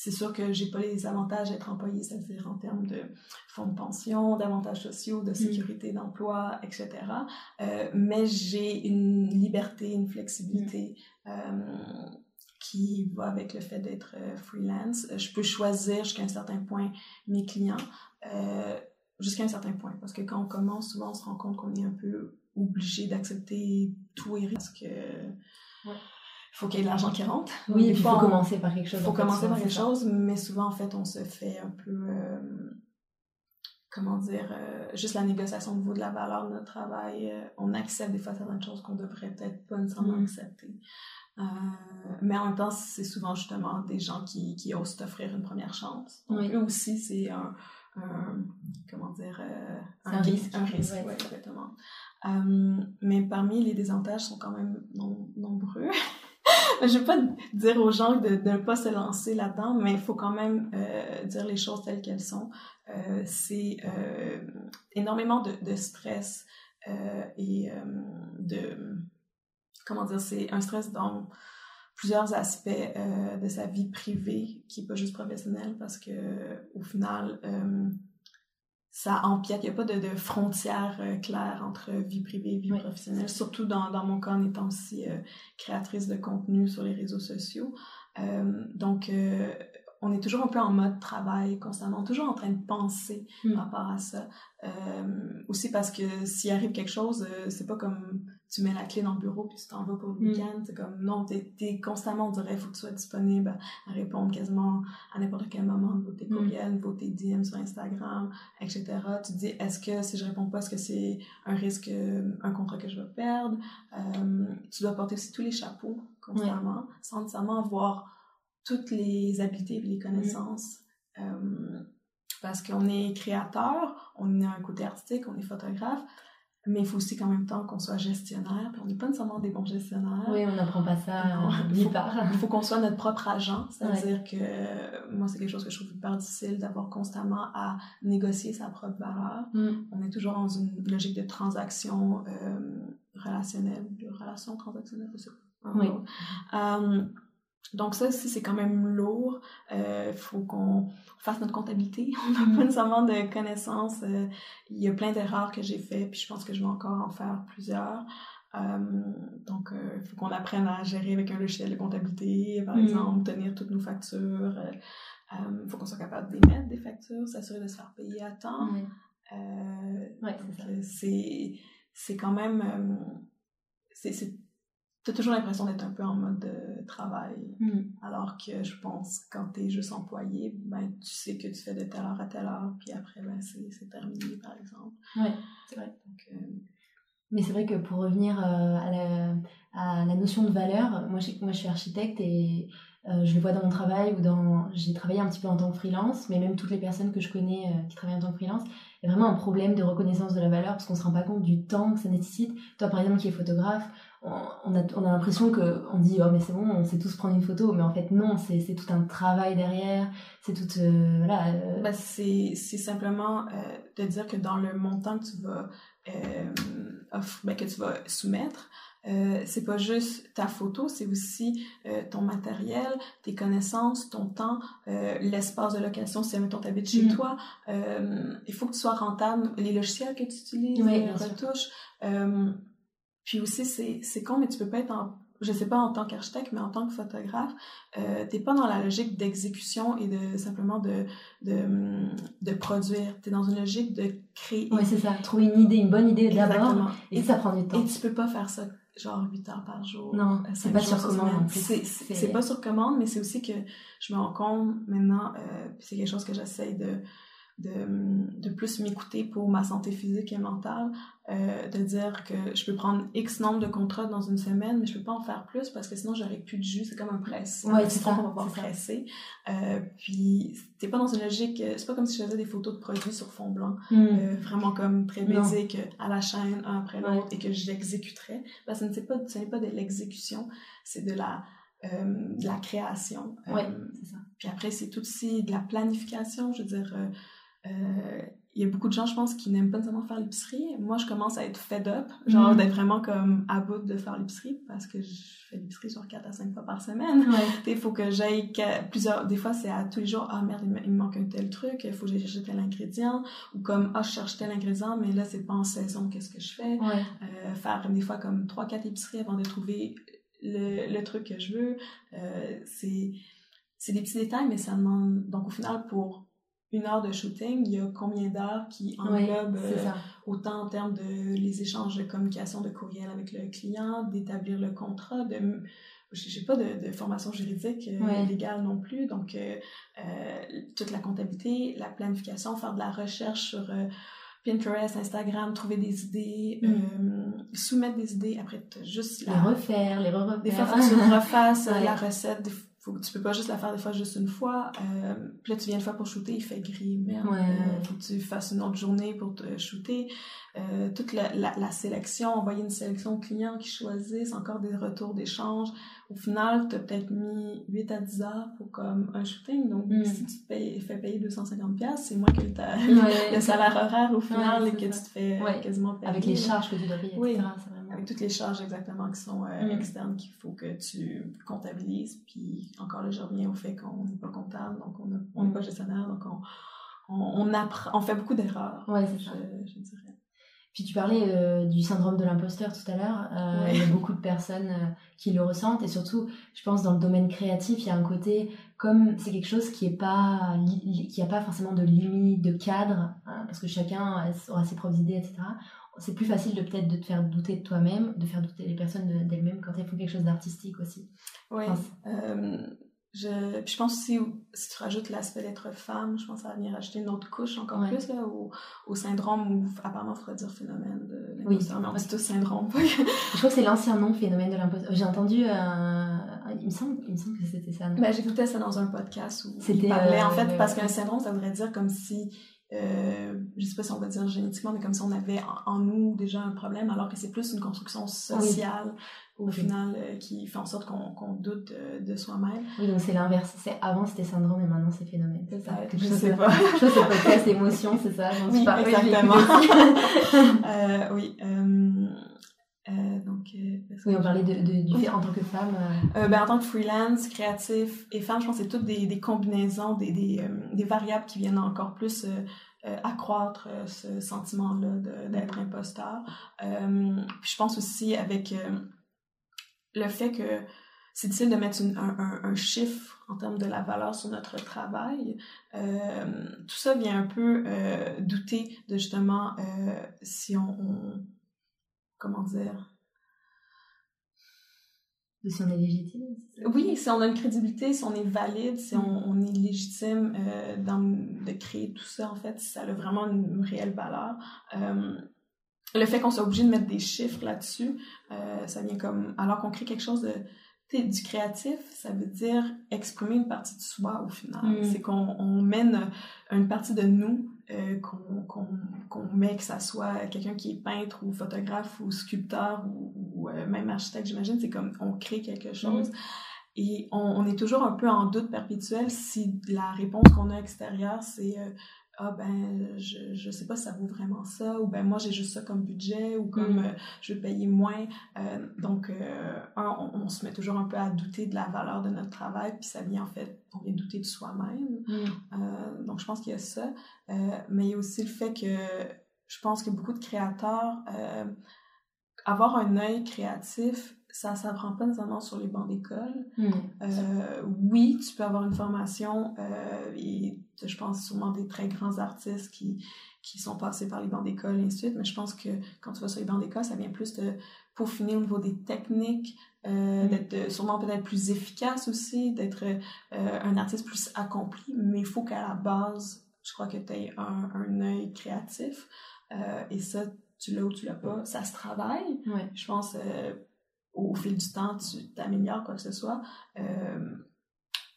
c'est sûr que j'ai pas les avantages d'être employé, c'est-à-dire en termes de fonds de pension, d'avantages sociaux, de mm. sécurité d'emploi, etc. Euh, mais j'ai une liberté, une flexibilité mm. Euh, qui va avec le fait d'être euh, freelance. Je peux choisir jusqu'à un certain point mes clients, euh, jusqu'à un certain point, parce que quand on commence, souvent on se rend compte qu'on est un peu obligé d'accepter tout et parce que ouais faut qu'il y ait de l'argent qui rentre. Oui, il faut commencer par quelque chose. Il faut commencer par quelque chose, mais souvent, en fait, on se fait un peu, euh, comment dire, euh, juste la négociation au niveau de la valeur de notre travail. Euh, on accepte des fois certaines choses qu'on devrait peut-être pas nécessairement mm. accepter. mais en même temps, c'est souvent justement des gens qui, qui osent t'offrir une première chance. Donc, oui. aussi, c'est un, comment dire, un, un, risque. Un risque, exactement. mais parmi les désavantages sont quand même nombreux. *laughs* je vais pas dire aux gens de ne pas se lancer là-dedans, mais il faut quand même euh, dire les choses telles qu'elles sont. Euh, c'est euh, énormément de, de stress euh, et de comment dire, c'est un stress dans plusieurs aspects euh, de sa vie privée qui est pas juste professionnelle parce que au final ça empiète. Il n'y a pas de, euh, claires entre vie privée et vie professionnelle, surtout dans, dans mon cas en étant aussi créatrice de contenu sur les réseaux sociaux. Donc, on est toujours un peu en mode travail constamment, toujours en train de penser mm. par rapport à ça. Euh, aussi parce que s'il arrive quelque chose, euh, c'est pas comme tu mets la clé dans le bureau puis tu t'en vas pour le mm. week-end. C'est comme non, t'es es constamment, on dirait, il faut que tu sois disponible à, répondre quasiment à n'importe quel moment, vos tes mm. courriels, vos tes DM sur Instagram, etc. Tu te dis, est-ce que si je réponds pas, est-ce que c'est un risque, euh, un contrat que je vais perdre? Euh, tu dois porter aussi tous les chapeaux constamment, sans nécessairement avoir toutes les habiletés et les connaissances. Mm. Euh, parce qu'on est créateur, on a un côté artistique, on est photographe, mais il faut aussi qu'en même temps qu'on soit gestionnaire, puis on n'est pas nécessairement des bons gestionnaires. Oui, on n'apprend pas ça nulle part. Il faut qu'on soit notre propre agent, c'est-à-dire que moi, c'est quelque chose que je trouve hyper difficile d'avoir constamment à négocier sa propre valeur. Mm. On est toujours dans une logique de transaction euh, relationnelle, de relation transactionnelle, je sais pas. Oui. Euh, donc ça aussi, c'est quand même lourd. Il euh, faut qu'on fasse notre comptabilité. *laughs* On n'a pas nécessairement de connaissances. Euh, il y a plein d'erreurs que j'ai faites, puis je pense que je vais encore en faire plusieurs. Euh, donc, il faut qu'on apprenne à gérer avec un logiciel de comptabilité, par mm. exemple, tenir toutes nos factures. Il faut qu'on soit capable d'émettre des factures, s'assurer de se faire payer à temps. Ouais, c'est quand même... c'est tu as toujours l'impression d'être un peu en mode de travail. Hmm. Alors que je pense, quand tu es juste employé, ben, tu sais que tu fais de telle heure à telle heure, puis après, ben, c'est terminé, par exemple. Oui, c'est vrai. Euh, Mais c'est vrai que pour revenir euh, à, la, à, la, notion de valeur, moi je, moi, je suis architecte et euh, je le vois dans mon travail ou dans. J'ai travaillé un petit peu en tant que freelance, mais même toutes les personnes que je connais qui travaillent en tant que freelance, il y a vraiment un problème de reconnaissance de la valeur parce qu'on ne se rend pas compte du temps que ça nécessite. Toi, par exemple, qui es photographe, on a, on a l'impression qu'on dit oh mais c'est bon on sait tous prendre une photo mais en fait non c'est tout un travail derrière c'est tout euh, voilà euh. bah, c'est simplement euh, de dire que dans le montant que tu vas ben, que tu vas soumettre c'est pas juste ta photo, c'est aussi ton matériel, tes connaissances, ton temps, l'espace de location si tu habites chez mm. toi. il faut que tu sois rentable. Les logiciels que tu utilises, les retouches. Puis aussi, c'est con, mais tu peux pas être en, je sais pas en tant qu'architecte, mais en tant que photographe, euh, t'es pas dans la logique d'exécution et de simplement de, de, de produire. T'es dans une logique de créer. Oui, c'est ça. Trouver une idée, une bonne idée d'abord. Et, ça prend du temps. Et tu peux pas faire ça genre 8 heures par jour. Non, c'est pas sur commande. C'est pas sur commande, mais c'est aussi que je me rends compte maintenant, euh, c'est quelque chose que j'essaie de de, de plus m'écouter pour ma santé physique et mentale, euh, de dire que je peux prendre X nombre de contrats dans une semaine, mais je peux pas en faire plus parce que sinon j'aurais plus de jus, c'est comme un presse. Ouais, c'est ça. On va presser. Euh, puis t'es pas dans une logique, c'est pas comme si je faisais des photos de produits sur fond blanc, hmm. euh, vraiment comme très basique à la chaîne, un après l'autre, et que j'exécuterais. Parce que ce n'est pas, ce pas de l'exécution, c'est de la euh, de la création. Oui, c'est ça. Puis après, c'est tout aussi de la planification. Je veux dire, euh, il y a beaucoup de gens, je pense, qui n'aiment pas nécessairement faire l'épicerie. Moi, je commence à être fed up, genre mm. d'être vraiment comme à bout de faire l'épicerie parce que je fais l'épicerie genre 4 à 5 fois par semaine. Il faut que j'aille plusieurs. Des fois, c'est à tous les jours, ah merde, il me manque un tel truc, il faut que j'aille chercher tel ingrédient. Ou comme, ah, je cherche tel ingrédient, mais là, c'est pas en saison, qu'est-ce que je fais? Euh, faire des fois comme 3-4 épiceries avant de trouver le, le truc que je veux. Euh, c'est des petits détails, mais ça demande. Donc, au final, pour une heure de shooting, il y a combien d'heures qui englobent euh, autant en termes de les échanges de communication de courriel avec le client, d'établir le contrat, de j'ai pas de, de, formation juridique euh, légale non plus, donc euh, toute la comptabilité, la planification, faire de la recherche sur Pinterest, Instagram, trouver des idées, mm. soumettre des idées, après juste les refaire, les refaire. *laughs* Des fois, faut que tu refasses la recette, faut tu peux pas juste la faire des fois juste une fois. Euh, puis là, tu viens une fois pour shooter, il fait gris, merde. Euh, faut que tu fasses une autre journée pour te shooter. Euh, toute la, la, sélection, envoyer une sélection aux clients qui choisissent, encore des retours d'échange. Au final, tu as peut-être mis 8 à 10 heures pour comme un shooting. Donc, mm. si tu te payes, fais payer 250$, c'est moins que *laughs* le salaire horaire au final et que tu te fais quasiment payer. Avec les charges que tu dois payer, etc. Avec toutes les charges exactement qui sont euh, mm. externes qu'il faut que tu comptabilises. Puis encore là, je reviens au fait qu'on n'est pas comptable, donc on n'est pas gestionnaire, donc on, on, on, apprend, on fait beaucoup d'erreurs. Ouais, c'est ça. je dirais. Puis tu parlais euh, du syndrome de l'imposteur tout à l'heure. Euh, il y a beaucoup de personnes euh, qui le ressentent et surtout, je pense dans le domaine créatif, il y a un côté comme c'est quelque chose qui est pas qui a pas forcément de limite, de cadre, hein, parce que chacun aura ses propres idées, etc. C'est plus facile de peut-être de te faire douter de toi-même, de faire douter les personnes d'elles-mêmes quand elles font quelque chose d'artistique aussi. Oui. Je, je pense aussi, si tu rajoutes l'aspect d'être femme, je pense que ça va venir ajouter une autre couche encore plus là, au, au, syndrome, ou apparemment, il faudrait dire phénomène de l'imposteur, oui. mais c'est tout syndrome. *laughs* je crois que c'est l'ancien nom, phénomène de l'imposteur. J'ai entendu, euh, il, me semble, il me semble que c'était ça. Ben, J'écoutais ça dans un podcast où il parlait, en fait, euh, parce qu'un syndrome, ça voudrait dire comme si euh, je sais pas si on va dire génétiquement, mais comme si on avait en, nous déjà un problème, alors que c'est plus une construction sociale au final euh, qui fait en sorte qu'on doute de, soi-même. Oui, donc c'est l'inverse. C'est avant c'était syndrome et maintenant c'est phénomène. C'est ça. je sais pas. Je sais pas. podcast émotion, c'est ça. Oui, exactement. *laughs* euh, oui. Euh, euh, donc, euh, oui, on parlait de, de, du fait en tant que femme. Euh... Ben, en tant que freelance, créatif et femme, je pense que c'est toutes des, des combinaisons, des, des, des, variables qui viennent encore plus accroître ce sentiment-là d'être imposteur. puis je pense aussi avec le fait que c'est difficile de mettre un, un, un, chiffre en termes de la valeur sur notre travail. tout ça vient un peu douter de justement si on, on comment dire de si on est légitime Oui, si on a une crédibilité, si on est valide, si on, est légitime euh, dans, de créer tout ça, en fait, si ça a vraiment une, réelle valeur. Euh, le fait qu'on soit obligé de mettre des chiffres là-dessus, euh, ça vient comme... Alors qu'on crée quelque chose de du créatif, ça veut dire exprimer une partie de soi au final. Mm. C'est qu'on on mène une partie de nous euh, qu'on met, que ça soit quelqu'un qui est peintre ou photographe ou sculpteur ou, euh, même architecte, j'imagine, c'est comme on crée quelque chose. Mm. Et on, on, est toujours un peu en doute perpétuel si la réponse qu'on a extérieure, c'est euh, ah ben je je sais pas si ça vaut vraiment ça ou ben moi j'ai juste ça comme budget ou comme mm. euh, je vais payer moins euh, donc euh, on, se met toujours un peu à douter de la valeur de notre travail puis ça vient en fait on vient douter de soi-même mm. donc je pense qu'il y a ça mais il y a aussi le fait que je pense que beaucoup de créateurs avoir un œil créatif ça s'apprend pas nécessairement sur les bancs d'école. Mm. Euh, oui, tu peux avoir une formation euh, et je pense sûrement des très grands artistes qui, qui sont passés par les bancs d'école et ainsi de suite, mais je pense que quand tu vas sur les bancs d'école, ça vient plus de peaufiner au niveau des techniques, euh, mm. d'être sûrement peut-être plus efficace aussi, d'être un artiste plus accompli, mais il faut qu'à la base, je crois que tu aies un, un œil créatif et ça, tu l'as ou tu l'as pas, ça se travaille. Je pense au fil du temps, tu t'améliores, quoi que ce soit. Euh,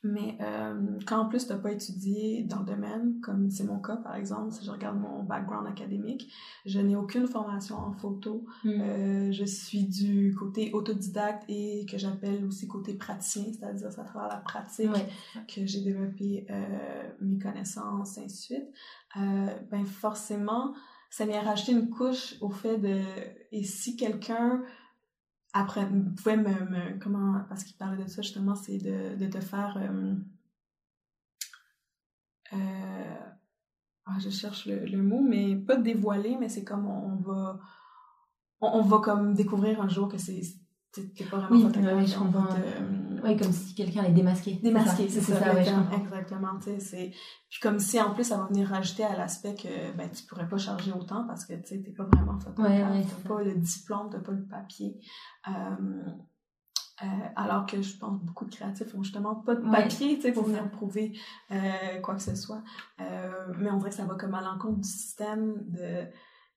mais euh, quand en plus tu n'as pas étudié dans le domaine, comme c'est mon cas par exemple, si je regarde mon background académique, je n'ai aucune formation en photo. Hmm. Euh, je suis du côté autodidacte et que j'appelle aussi côté praticien, c'est-à-dire c'est à travers la pratique que j'ai développé euh, mes connaissances, ainsi de suite. Ben forcément, ça vient rajouter une couche au fait de... Et si quelqu'un après, vous pouvez me, comment, parce qu'il parlait de ça justement, c'est de, de te faire, euh, euh, ah, je cherche le, le, mot, mais pas dévoiler, mais c'est comme on, va, on, va comme découvrir un jour que c'est, t'es pas vraiment oui. Oui, comme si quelqu'un allait démasquer. Démasquer, c'est ça, ça, exactement. C'est... Puis comme si en plus ça va venir rajouter à l'aspect que ben, tu pourrais pas charger autant parce que tu n'es pas vraiment photographe, ouais, t'as pas le diplôme, t'as pas le papier. Euh, euh, alors que je pense beaucoup de créatifs ont justement pas de papier sais, pour venir prouver euh, quoi que ce soit. Mais on dirait que ça va comme à l'encontre du système de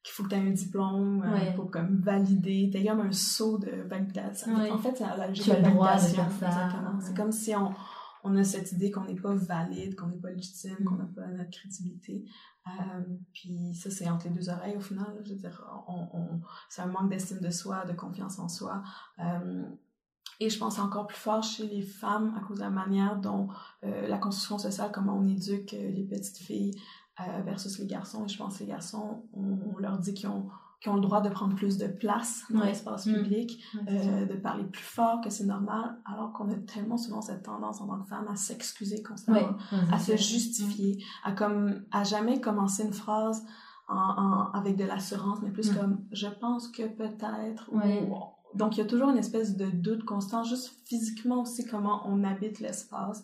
qu'il faut que tu aies un diplôme euh, pour comme valider. Tu comme un saut de validation. En fait, c'est la logique de validation. C'est comme si on, on a cette idée qu'on n'est pas valide, qu'on n'est pas légitime, qu'on n'a pas notre crédibilité. Euh, puis ça, c'est entre les deux oreilles au final. Je veux dire, on, on c'est un manque d'estime de soi, de confiance en soi. Euh, et je pense encore plus fort chez les femmes à cause de la manière dont euh, la construction sociale, comment on éduque les petites filles euh, versus les garçons. Et je pense que les garçons, on, leur dit qu'ils ont, qu'ils ont le droit de prendre plus de place dans l'espace mm. public, euh, de parler plus fort, que c'est normal, alors qu'on a tellement souvent cette tendance en tant que femme à s'excuser constamment, à se justifier, à comme à jamais commencer une phrase en, en avec de l'assurance, mais plus mm. comme je pense que peut-être ou donc, il y a toujours une espèce de doute constant, juste physiquement aussi, comment on habite l'espace.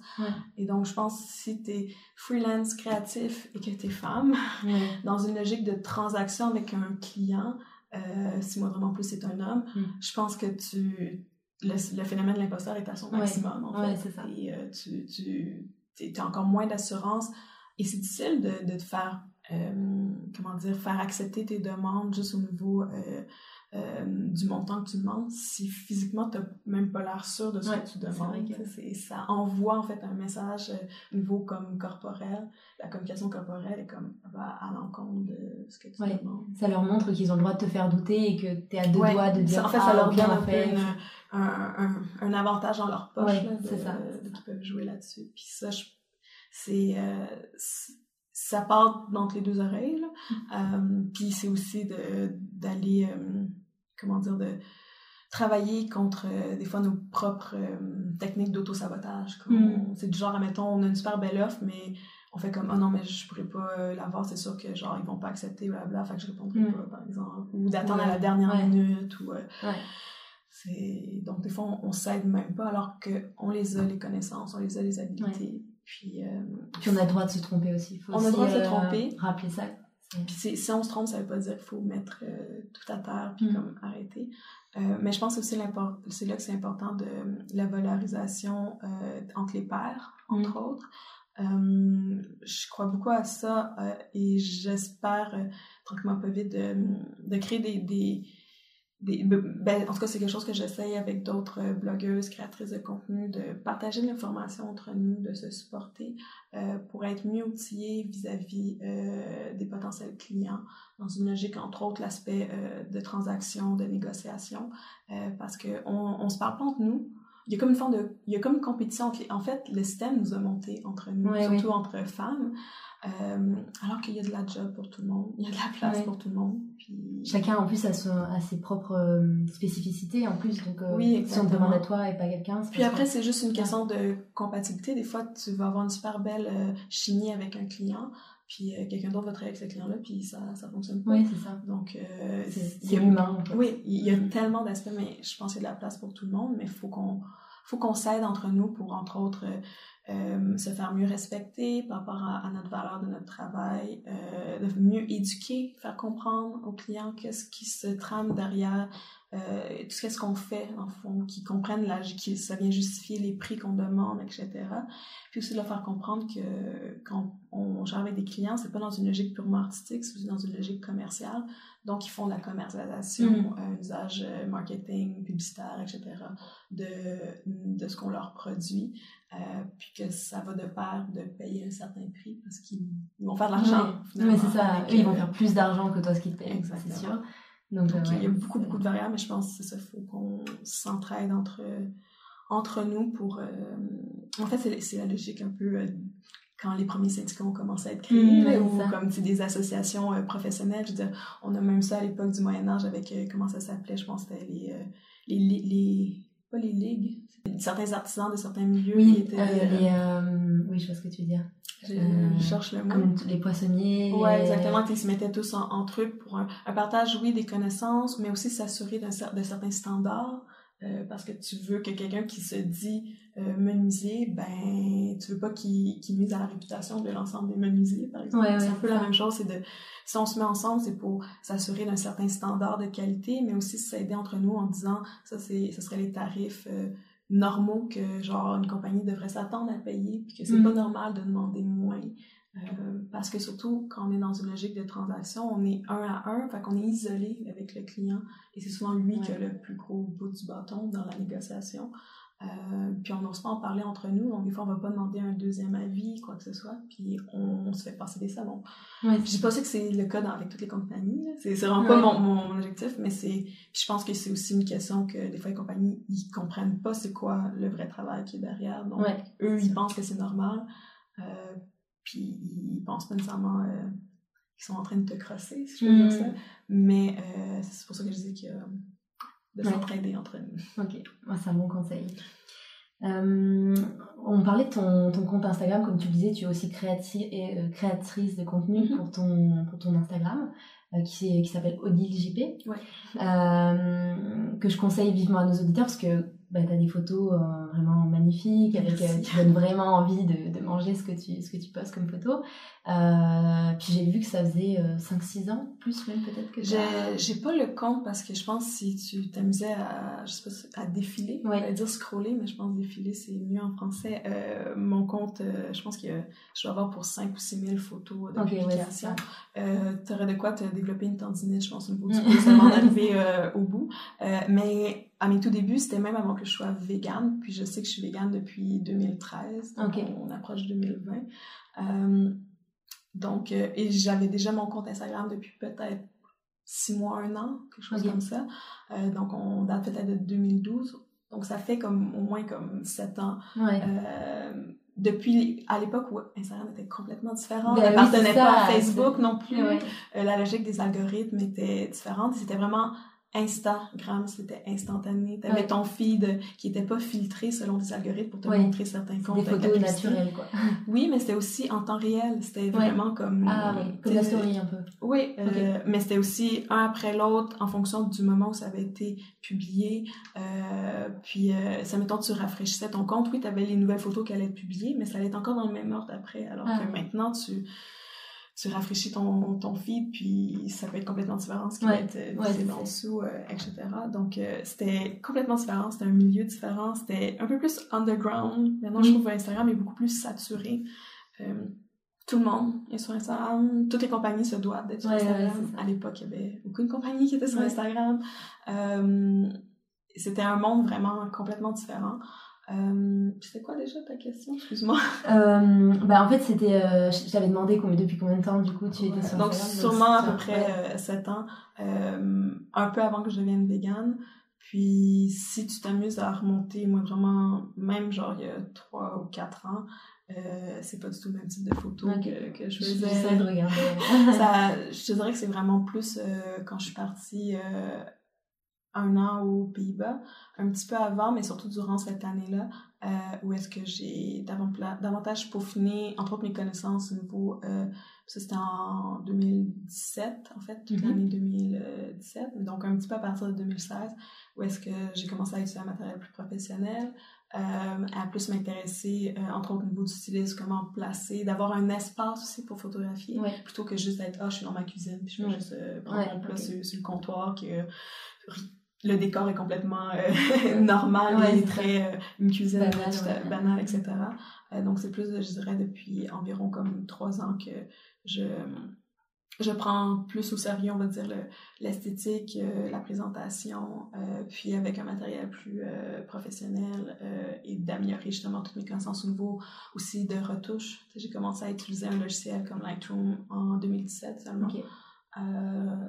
Et donc, je pense que si tu es freelance créatif et que tu es femme, *laughs* dans une logique de transaction avec un client, euh, si moi vraiment plus c'est un homme, mm. je pense que tu le, phénomène de l'imposteur est à son maximum, en fait. Ça. Et euh, tu, tu as encore moins d'assurance. Et c'est difficile de, de te faire, euh, comment dire, faire accepter tes demandes juste au niveau euh, du montant que tu demandes si physiquement tu n'as même pas l'air sûr de ce que tu demandes. Que... Ça envoie en fait un message euh, au niveau comme corporel. La communication corporelle est comme va à l'encontre de ce que tu demandes. Ça leur montre qu'ils ont le droit de te faire douter et que tu es à deux doigts de dire En fait, ça ah, leur donne un peu un, un, un, avantage dans leur poche c'est ça. qu'ils peuvent jouer là-dessus. Puis ça, c'est euh, ça part dans les deux oreilles. Là. Mm. puis c'est aussi d'aller comment dire, de travailler contre euh, des fois nos propres euh, techniques d'auto-sabotage. Mm. C'est du genre, admettons, on a une super belle offre, mais on fait comme, oh non, mais je pourrais pas euh, l'avoir, c'est sûr que genre, ils vont pas accepter, blablabla, fait que je répondrai mm. pas, par exemple. Ou d'attendre à la dernière minute, ou. Donc, des fois, on, s'aide même pas, alors qu'on les a, les connaissances, on les a, les habilités. Puis, Puis on a le droit de se tromper aussi. Faut on a le droit de se tromper. Rappeler ça puis si on se trompe, ça veut pas dire qu'il faut mettre euh, tout à terre puis mm. comme arrêter. Euh, mais je pense aussi c'est là que c'est important de la valorisation euh, entre les pairs, entre mm. autres. je crois beaucoup à ça et j'espère, tranquillement pas vite, de, de créer des, des ben, en tout cas, c'est quelque chose que j'essaye avec d'autres euh, blogueuses, créatrices de contenu, de partager l'information entre nous, de se supporter euh, pour être mieux outillés vis-à-vis euh, des potentiels clients dans une logique, entre autres, l'aspect de transaction, de négociation, parce qu'on on se parle pas entre nous. Il y a comme une forme de, il y a comme une compétition. En fait, le système nous a monté entre nous, surtout entre femmes. Euh, alors qu'il y a de la job pour tout le monde, il y a de la place pour tout le monde. Puis... Chacun en plus a, a ses propres euh, spécificités en plus, donc euh, oui, si on te demande à toi et pas quelqu'un. Puis après c'est juste une question de compatibilité. Des fois tu vas avoir une super belle chimie avec un client, puis quelqu'un d'autre va travailler avec ce client-là, puis ça ça fonctionne pas. Oui c'est ça. Donc c'est humain. En fait. Oui, il y a tellement d'aspects, mais je pense qu'il y a de la place pour tout le monde, mais il faut qu'on faut qu'on s'aide entre nous pour entre autres euh, se faire mieux respecter par rapport à, notre valeur de notre travail, euh, de mieux éduquer, faire comprendre aux clients qu'est-ce qui se trame derrière euh, tout ce qu'on fait, en fond, qu'ils comprennent la, que ça vient justifier les prix qu'on demande, etc. Puis aussi de leur faire comprendre que quand on gère avec des clients, c'est pas dans une logique purement artistique, c'est aussi dans une logique commerciale. Donc, ils font de la commercialisation, mm. un usage marketing, publicitaire, etc. de, de ce qu'on leur produit. Euh, puis que ça va de pair de payer un certain prix parce qu'ils vont faire de l'argent. Oui, c'est ça. ils vont faire plus d'argent que toi ce qu'ils te payent, c'est sûr. Donc, euh, il y a beaucoup, beaucoup de variables, mais je pense que c'est ça. Il faut qu'on s'entraide entre, entre nous pour. Euh, en fait, c'est la logique un peu quand les premiers syndicats ont commencé à être créés, mmh, ou comme des associations professionnelles. Je veux dire, on a même ça à l'époque du Moyen-Âge avec, comment ça s'appelait, je pense que c'était les, les, les, Pas les ligues, certains artisans de certains milieux oui, étaient, euh, les, euh, oui, je vois ce que tu veux dire. Je, euh, cherche le mot. Comme les poissonniers. Ouais, exactement. Ils se mettaient tous en, en truc pour un, partage, oui, des connaissances, mais aussi s'assurer de certains standards. Euh, parce que tu veux que quelqu'un qui se dit euh, menuisier, ben, tu veux pas qu'il qu nuise à la réputation de l'ensemble des menuisiers, par exemple. c'est un peu la même chose, c'est de, si on se met ensemble, c'est pour s'assurer d'un certain standard de qualité, mais aussi s'aider entre nous en disant, ça, c'est, ce serait les tarifs normaux que genre une compagnie devrait s'attendre à payer puis que c'est pas mm. normal de demander moins. Euh, parce que surtout quand on est dans une logique de transaction on est un à un fait qu'on est isolé avec le client et c'est souvent lui qui a le plus gros bout du bâton dans la négociation euh, puis on n'ose pas en parler entre nous, donc des fois on va pas demander un deuxième avis, quoi que ce soit, puis on, se fait passer des salons. Ouais. Je dis pas que c'est le cas avec toutes les compagnies, c'est vraiment pas mon, mon, objectif, mais c'est, je pense que c'est aussi une question que des fois les compagnies ils comprennent pas c'est quoi le vrai travail qui est derrière, donc eux ils pensent que c'est normal, euh, puis ils pensent pas nécessairement euh, qu'ils sont en train de te crosser, si je peux dire mm. ça, mais c'est pour ça que je dis que de s'entraider entre nous. Ok, c'est un bon conseil. Euh, on parlait de ton, ton, compte Instagram, comme tu disais, tu es aussi et, euh, créatrice de contenu mm-hmm. pour, ton, pour ton Instagram, euh, qui, qui s'appelle Odile JP, que je conseille vivement à nos auditeurs parce que bah, tu as des photos euh, vraiment magnifiques, avec, euh, qui donnent vraiment envie de, de, manger ce que, tu, ce que tu postes comme photo. Euh, puis j'ai vu que ça faisait 5-6 ans, plus même peut-être que J'ai pas le compte parce que je pense si tu t'amusais à, je sais pas, à défiler, ouais. va dire scroller, mais je pense défiler c'est mieux en français. mon compte, je pense que je dois avoir pour 5 ou 6 000 photos de okay, publication. tu aurais de quoi te développer une tendinite, je pense, une fois que tu *laughs* peux arriver au bout. mais à mes tout débuts, c'était même avant que je sois végane, puis je sais que je suis végane depuis 2013, donc on, approche 2020. Euh, donc, euh, et j'avais déjà mon compte Instagram depuis peut-être six mois, un an, quelque chose comme ça. Euh, donc, on date peut-être de 2012. Donc, ça fait comme au moins comme sept ans. depuis à l'époque où Instagram était complètement différent, ben, n'appartenait pas à Facebook non plus. la logique des algorithmes était différente. C'était vraiment Instagram, c'était instantané. Tu avais ton feed qui n'était pas filtré selon des algorithmes pour te montrer certains comptes. Des photos naturelles, quoi. *laughs* oui, mais c'était aussi en temps réel. C'était vraiment comme... Ah oui, comme la story un peu. Oui, euh, mais c'était aussi un après l'autre en fonction du moment où ça avait été publié. Euh, puis, euh, ça mettons, tu rafraîchissais ton compte. Oui, tu avais les nouvelles photos qui allaient être publiées, mais ça allait être encore dans le même ordre après. Alors ah. que maintenant, tu tu rafraîchis ton, ton feed, puis ça peut être complètement différent ce qui va être euh, ouais, en dessous, euh, etc. Donc, euh, c'était complètement différent, c'était un milieu différent, c'était un peu plus underground. Maintenant, je trouve que Instagram est beaucoup plus saturé. tout le monde est sur Instagram, toutes les compagnies se doivent d'être sur Instagram. à l'époque, il y avait beaucoup de compagnies qui étaient sur Instagram. c'était un monde vraiment complètement différent. Euh, c'était quoi déjà ta question? Excuse-moi. *laughs* Euh, bah en fait, c'était. Euh, je t'avais demandé combien, depuis combien de temps, du coup, tu étais sur Donc, sûrement à peu près 7 ans, un peu avant que je devienne végane. Puis, si tu t'amuses à remonter, moi, vraiment, même genre il y a 3 ou 4 ans, c'est pas du tout le même type de photo que, que, je faisais. Je de regarder. *laughs* ça, je te dirais que c'est vraiment plus quand je suis partie un an aux Pays-Bas, un petit peu avant, mais surtout durant cette année-là, euh, où est-ce que j'ai davantage peaufiné, entre autres, mes connaissances au niveau... Euh, ça, c'était en 2017, en fait, toute mm-hmm. l'année 2017, donc un petit peu à partir de 2016, où est-ce que j'ai commencé à utiliser un matériel plus professionnel, euh, à plus m'intéresser, euh, entre autres, au niveau du stylisme, comment placer, d'avoir un espace aussi pour photographier, plutôt que juste être, ah, je suis dans ma cuisine, puis je peux juste euh, prendre mon plat sur, le comptoir, qui le décor est complètement euh, *laughs* normal, il est très euh, une cuisine banale, banale etc. Euh, donc c'est plus, je dirais, depuis environ comme trois ans que je je prends plus au sérieux, on va dire, l'esthétique, la présentation, puis avec un matériel plus professionnel et d'améliorer justement toutes mes connaissances au niveau aussi de retouche. J'ai commencé à utiliser un logiciel comme Lightroom en 2017 seulement.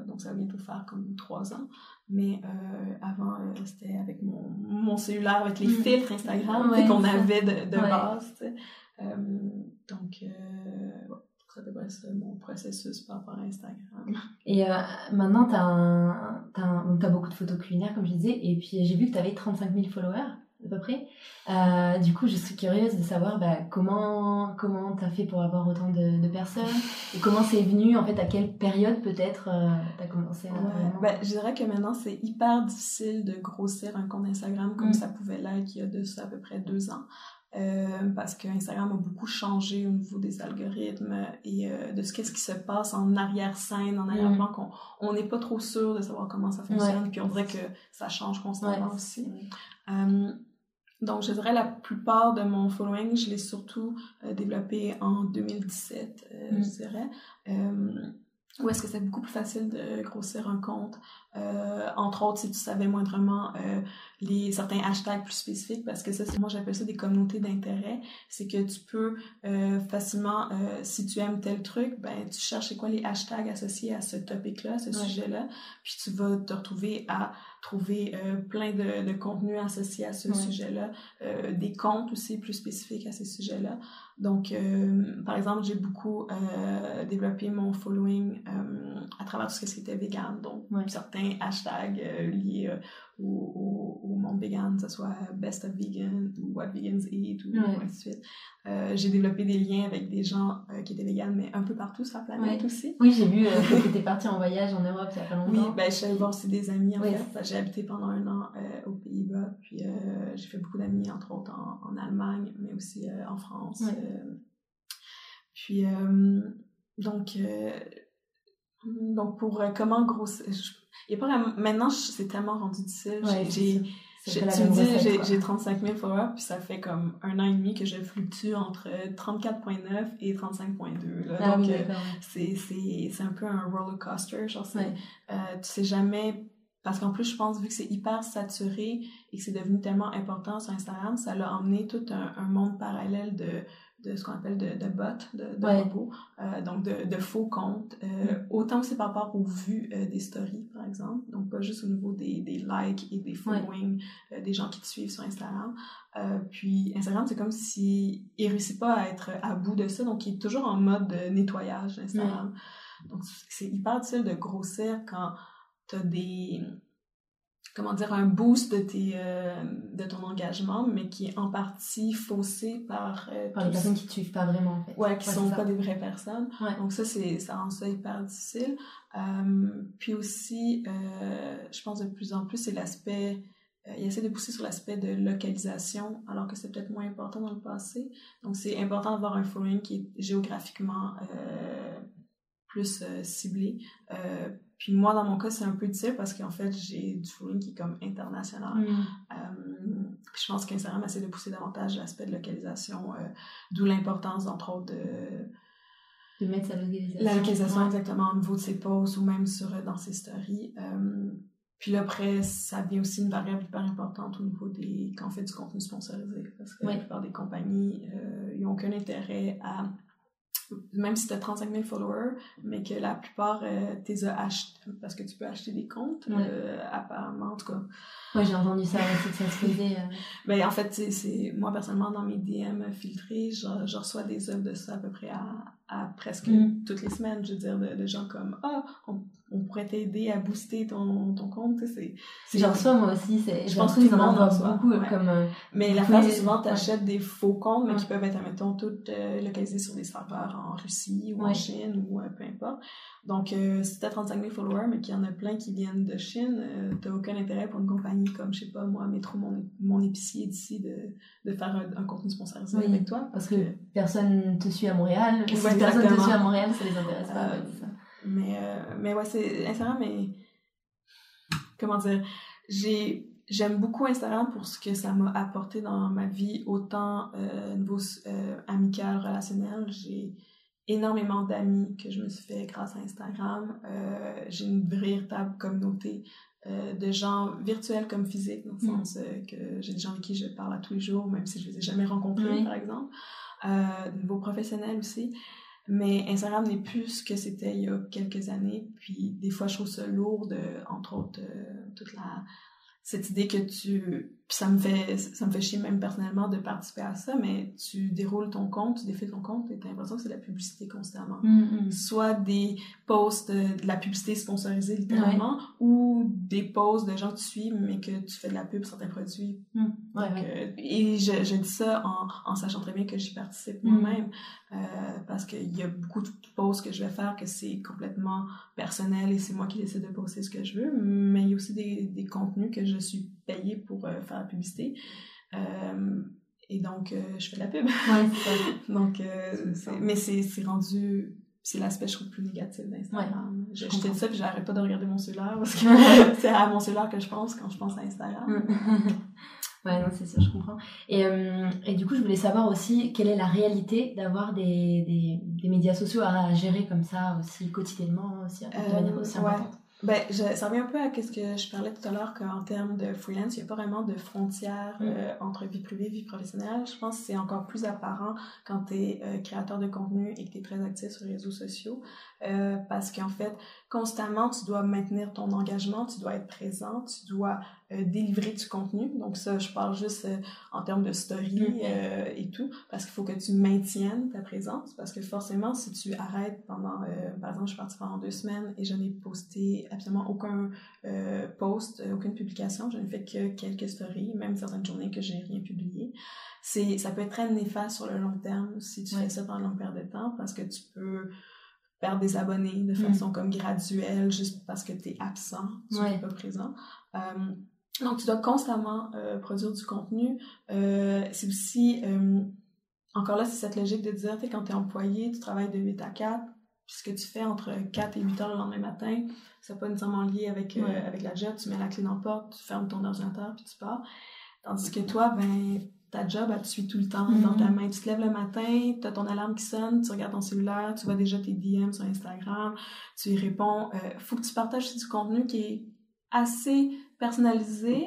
donc ça va bientôt faire comme trois ans. Mais euh, avant, euh, c'était avec mon, mon, cellulaire, avec les mm. filtres Instagram qu'on avait de, de base. Euh, donc, ouais, ça devrait être mon processus par rapport à Instagram. *laughs* Et maintenant, tu as, as, beaucoup de photos culinaires, comme je disais, et puis j'ai vu que tu avais 35 000 followers à peu près. Euh, du coup, je suis curieuse de savoir bah, comment comment tu as fait pour avoir autant de, de, personnes et comment c'est venu, en fait, à quelle période peut-être euh, tu as commencé à... Ben, je dirais que maintenant, c'est hyper difficile de grossir un compte Instagram comme mm. ça pouvait l'être il y a de ça à peu près deux ans. Euh, parce que Instagram a beaucoup changé au niveau des algorithmes et de ce qu'est-ce qui se passe en arrière-scène, en arrière-plan, mm. qu'on on n'est pas trop sûr de savoir comment ça fonctionne, puis on dirait que ça change constamment aussi. Donc, je dirais la plupart de mon following, je l'ai surtout euh, développé en 2017, euh, je mm. dirais. Euh, où est-ce que c'est beaucoup plus facile de grossir un compte, euh, entre autres si tu savais moindrement les certains hashtags plus spécifiques, parce que ça, moi j'appelle ça des communautés d'intérêt, c'est que tu peux facilement, si tu aimes tel truc, ben tu cherches c'est quoi les hashtags associés à ce topic-là, ce sujet-là, puis tu vas te retrouver à trouver euh, plein de, de contenus associés à ce sujet-là, des comptes aussi plus spécifiques à ces sujets-là. Donc, euh, par exemple, j'ai beaucoup euh, développé mon following euh, à travers tout ce qui était vegan, donc certains hashtags liés au, au, monde vegan, que ce soit Best of Vegan ou What Vegans Eat ou ainsi de suite. j'ai développé des liens avec des gens qui étaient véganes, mais un peu partout sur la planète aussi. Oui, j'ai vu que tu étais partie en voyage en Europe il y a pas longtemps. Oui, ben, je suis allée voir aussi des amis en fait. J'ai habité pendant un an aux Pays-Bas, puis j'ai fait beaucoup d'amis, entre autres en, en, Allemagne, mais aussi en France. Euh, puis, euh, donc, euh, donc, pour comment grossir. Il pas maintenant, c'est tellement rendu difficile. j'ai. tu me dis, j'ai 35 000 followers, puis ça fait comme un an et demi que je fluctue entre 34.9 et 35.2. Ah donc, c'est un peu un roller coaster. Genre, tu sais jamais parce qu'en plus, je pense, vu que c'est hyper saturé et que c'est devenu tellement important sur Instagram, ça l'a emmené tout un, monde parallèle de, de ce qu'on appelle de, de bots, de, de robots, euh, donc de, de, faux comptes, euh, mm. autant aussi par rapport aux vues euh, des stories, par exemple, donc pas juste au niveau des, des likes et des followings des gens qui te suivent sur Instagram. puis Instagram, c'est comme si il réussit pas à être à bout de ça, donc il est toujours en mode nettoyage Instagram. Donc c'est hyper difficile de grossir quand tu as des comment dire un boost de tes euh, de ton engagement mais qui est en partie faussé par euh, par les personnes qui te suivent pas vraiment en fait ouais qui sont pas des vraies personnes donc ça c'est ça rend ça hyper difficile euh, puis aussi je pense de plus en plus c'est l'aspect il essaie de pousser sur l'aspect de localisation, alors que c'est peut-être moins important dans le passé. Donc, c'est important d'avoir un following qui est géographiquement plus ciblé. Puis moi, dans mon cas, c'est un peu difficile parce qu'en fait, j'ai du following qui est comme international. Mm. Euh, je pense qu'Instagram essaie de pousser davantage l'aspect de localisation, euh, d'où l'importance, entre autres, de... De mettre sa localisation. La localisation, exactement, au niveau de ses posts ou même sur, dans ses stories. Euh, puis là, après, ça devient aussi une variable hyper importante au niveau des... quand on fait du contenu sponsorisé. Parce que la plupart des compagnies, ils n'ont aucun intérêt à même si tu as 35 000 followers, mais que la plupart, euh, achetés, parce que tu peux acheter des comptes, euh, apparemment, en tout cas. Oui, j'ai entendu ça, que ça se faisait. Euh. *laughs* Ben, en fait, c'est, moi, personnellement, dans mes DM filtrés, je, je reçois des offres de ça à peu près à, à presque mm. toutes les semaines, je veux dire, de, gens comme Ah, on, on, pourrait t'aider à booster ton, ton compte. C'est, J'en reçois moi aussi. C'est, je pense que tout le monde en beaucoup. Comme, euh, mais la phase, souvent, tu achètes des faux comptes, mais qui peuvent être, admettons, toutes euh, localisés sur des serveurs en Russie ou en Chine ou euh, peu importe. Donc, euh, si tu as 35 000 followers, mais qu'il y en a plein qui viennent de Chine, tu n'as aucun intérêt pour une compagnie comme, je sais pas, moi, Métro, mon, mon épicier d'ici, de, de faire un, contenu sponsorisé avec toi. Parce que personne te suit à Montréal. Si personne te suit à Montréal, ça les intéresse pas. Euh, mais, mais ouais, c'est Instagram, mais. Comment dire J'ai. J'aime beaucoup Instagram pour ce que ça m'a apporté dans ma vie, autant niveau amical, relationnel. J'ai énormément d'amis que je me suis fait grâce à Instagram. Euh, j'ai une véritable communauté euh, de gens virtuels comme physiques, dans le mm. sens euh, que j'ai des gens avec qui je parle à tous les jours, même si je les ai jamais rencontrés, par exemple. Euh, niveau professionnel aussi. Mais Instagram n'est plus ce que c'était il y a quelques années. Puis des fois, je trouve ça lourd, de, entre autres, toute la cette idée que tu ça me fait ça me fait chier même personnellement de participer à ça mais tu déroules ton compte tu défais ton compte et t'as l'impression que c'est de la publicité constamment. Mm, mm. soit des posts de, la publicité sponsorisée littéralement ou des posts de gens que tu suis mais que tu fais de la pub pour certains produits. Mm. ouais, euh, et je, je, dis ça en, en, sachant très bien que j'y participe moi-même euh, parce qu'il y a beaucoup de posts que je vais faire que c'est complètement personnel et c'est moi qui décide de poster ce que je veux mais il y a aussi des, des contenus que je suis payée pour euh, faire la publicité. Euh, et donc, euh, je fais de la pub. Ouais, *laughs* donc, mais c'est rendu c'est l'aspect je trouve plus négatif d'Instagram. je, je te ça puis j'arrête pas de regarder mon cellulaire parce que *laughs* *laughs* c'est à mon cellulaire que je pense quand je pense à Instagram. ouais, non, c'est ça, je comprends. Et, et du coup, je voulais savoir aussi quelle est la réalité d'avoir des, des, des, médias sociaux à gérer comme ça aussi quotidiennement, aussi, de manière aussi importante? Ben, je, ça revient un peu à ce que je parlais tout à l'heure qu'en termes de freelance, il n'y a pas vraiment de frontières mm. euh, entre vie privée et vie professionnelle. Je pense que c'est encore plus apparent quand tu es euh, créateur de contenu et que tu es très actif sur les réseaux sociaux. Euh, parce qu'en fait, constamment, tu dois maintenir ton engagement, tu dois être présent, tu dois délivrer du contenu. Donc ça, je parle juste euh, en termes de story mm-hmm. et tout, parce qu'il faut que tu maintiennes ta présence, parce que forcément, si tu arrêtes pendant, par exemple, je suis partie pendant deux semaines et je n'ai posté absolument aucun post, aucune publication, je n'ai fait que quelques stories, même certaines journées que j'ai rien publié. C'est, ça peut être très néfaste sur le long terme si tu fais ça pendant une longue période de temps, parce que tu peux perdre des abonnés de mm. façon comme graduelle juste parce que tu es absent, tu n'es pas présent. Euh, donc, tu dois constamment euh, produire du contenu. Euh, c'est aussi, encore là, c'est cette logique de dire, tu quand tu es employé, tu travailles de 8 à 4, puis ce que tu fais entre 4 et 8 heures le lendemain matin, c'est pas nécessairement lié avec, avec la job, tu mets la clé dans la porte, tu fermes ton ordinateur, puis tu pars. Tandis que toi, ben, ta job, elle te suit tout le temps dans ta main. Tu te lèves le matin, tu as ton alarme qui sonne, tu regardes ton cellulaire, tu vois déjà tes DM sur Instagram, tu y réponds. Il euh, faut que tu partages du contenu qui est assez personnalisé,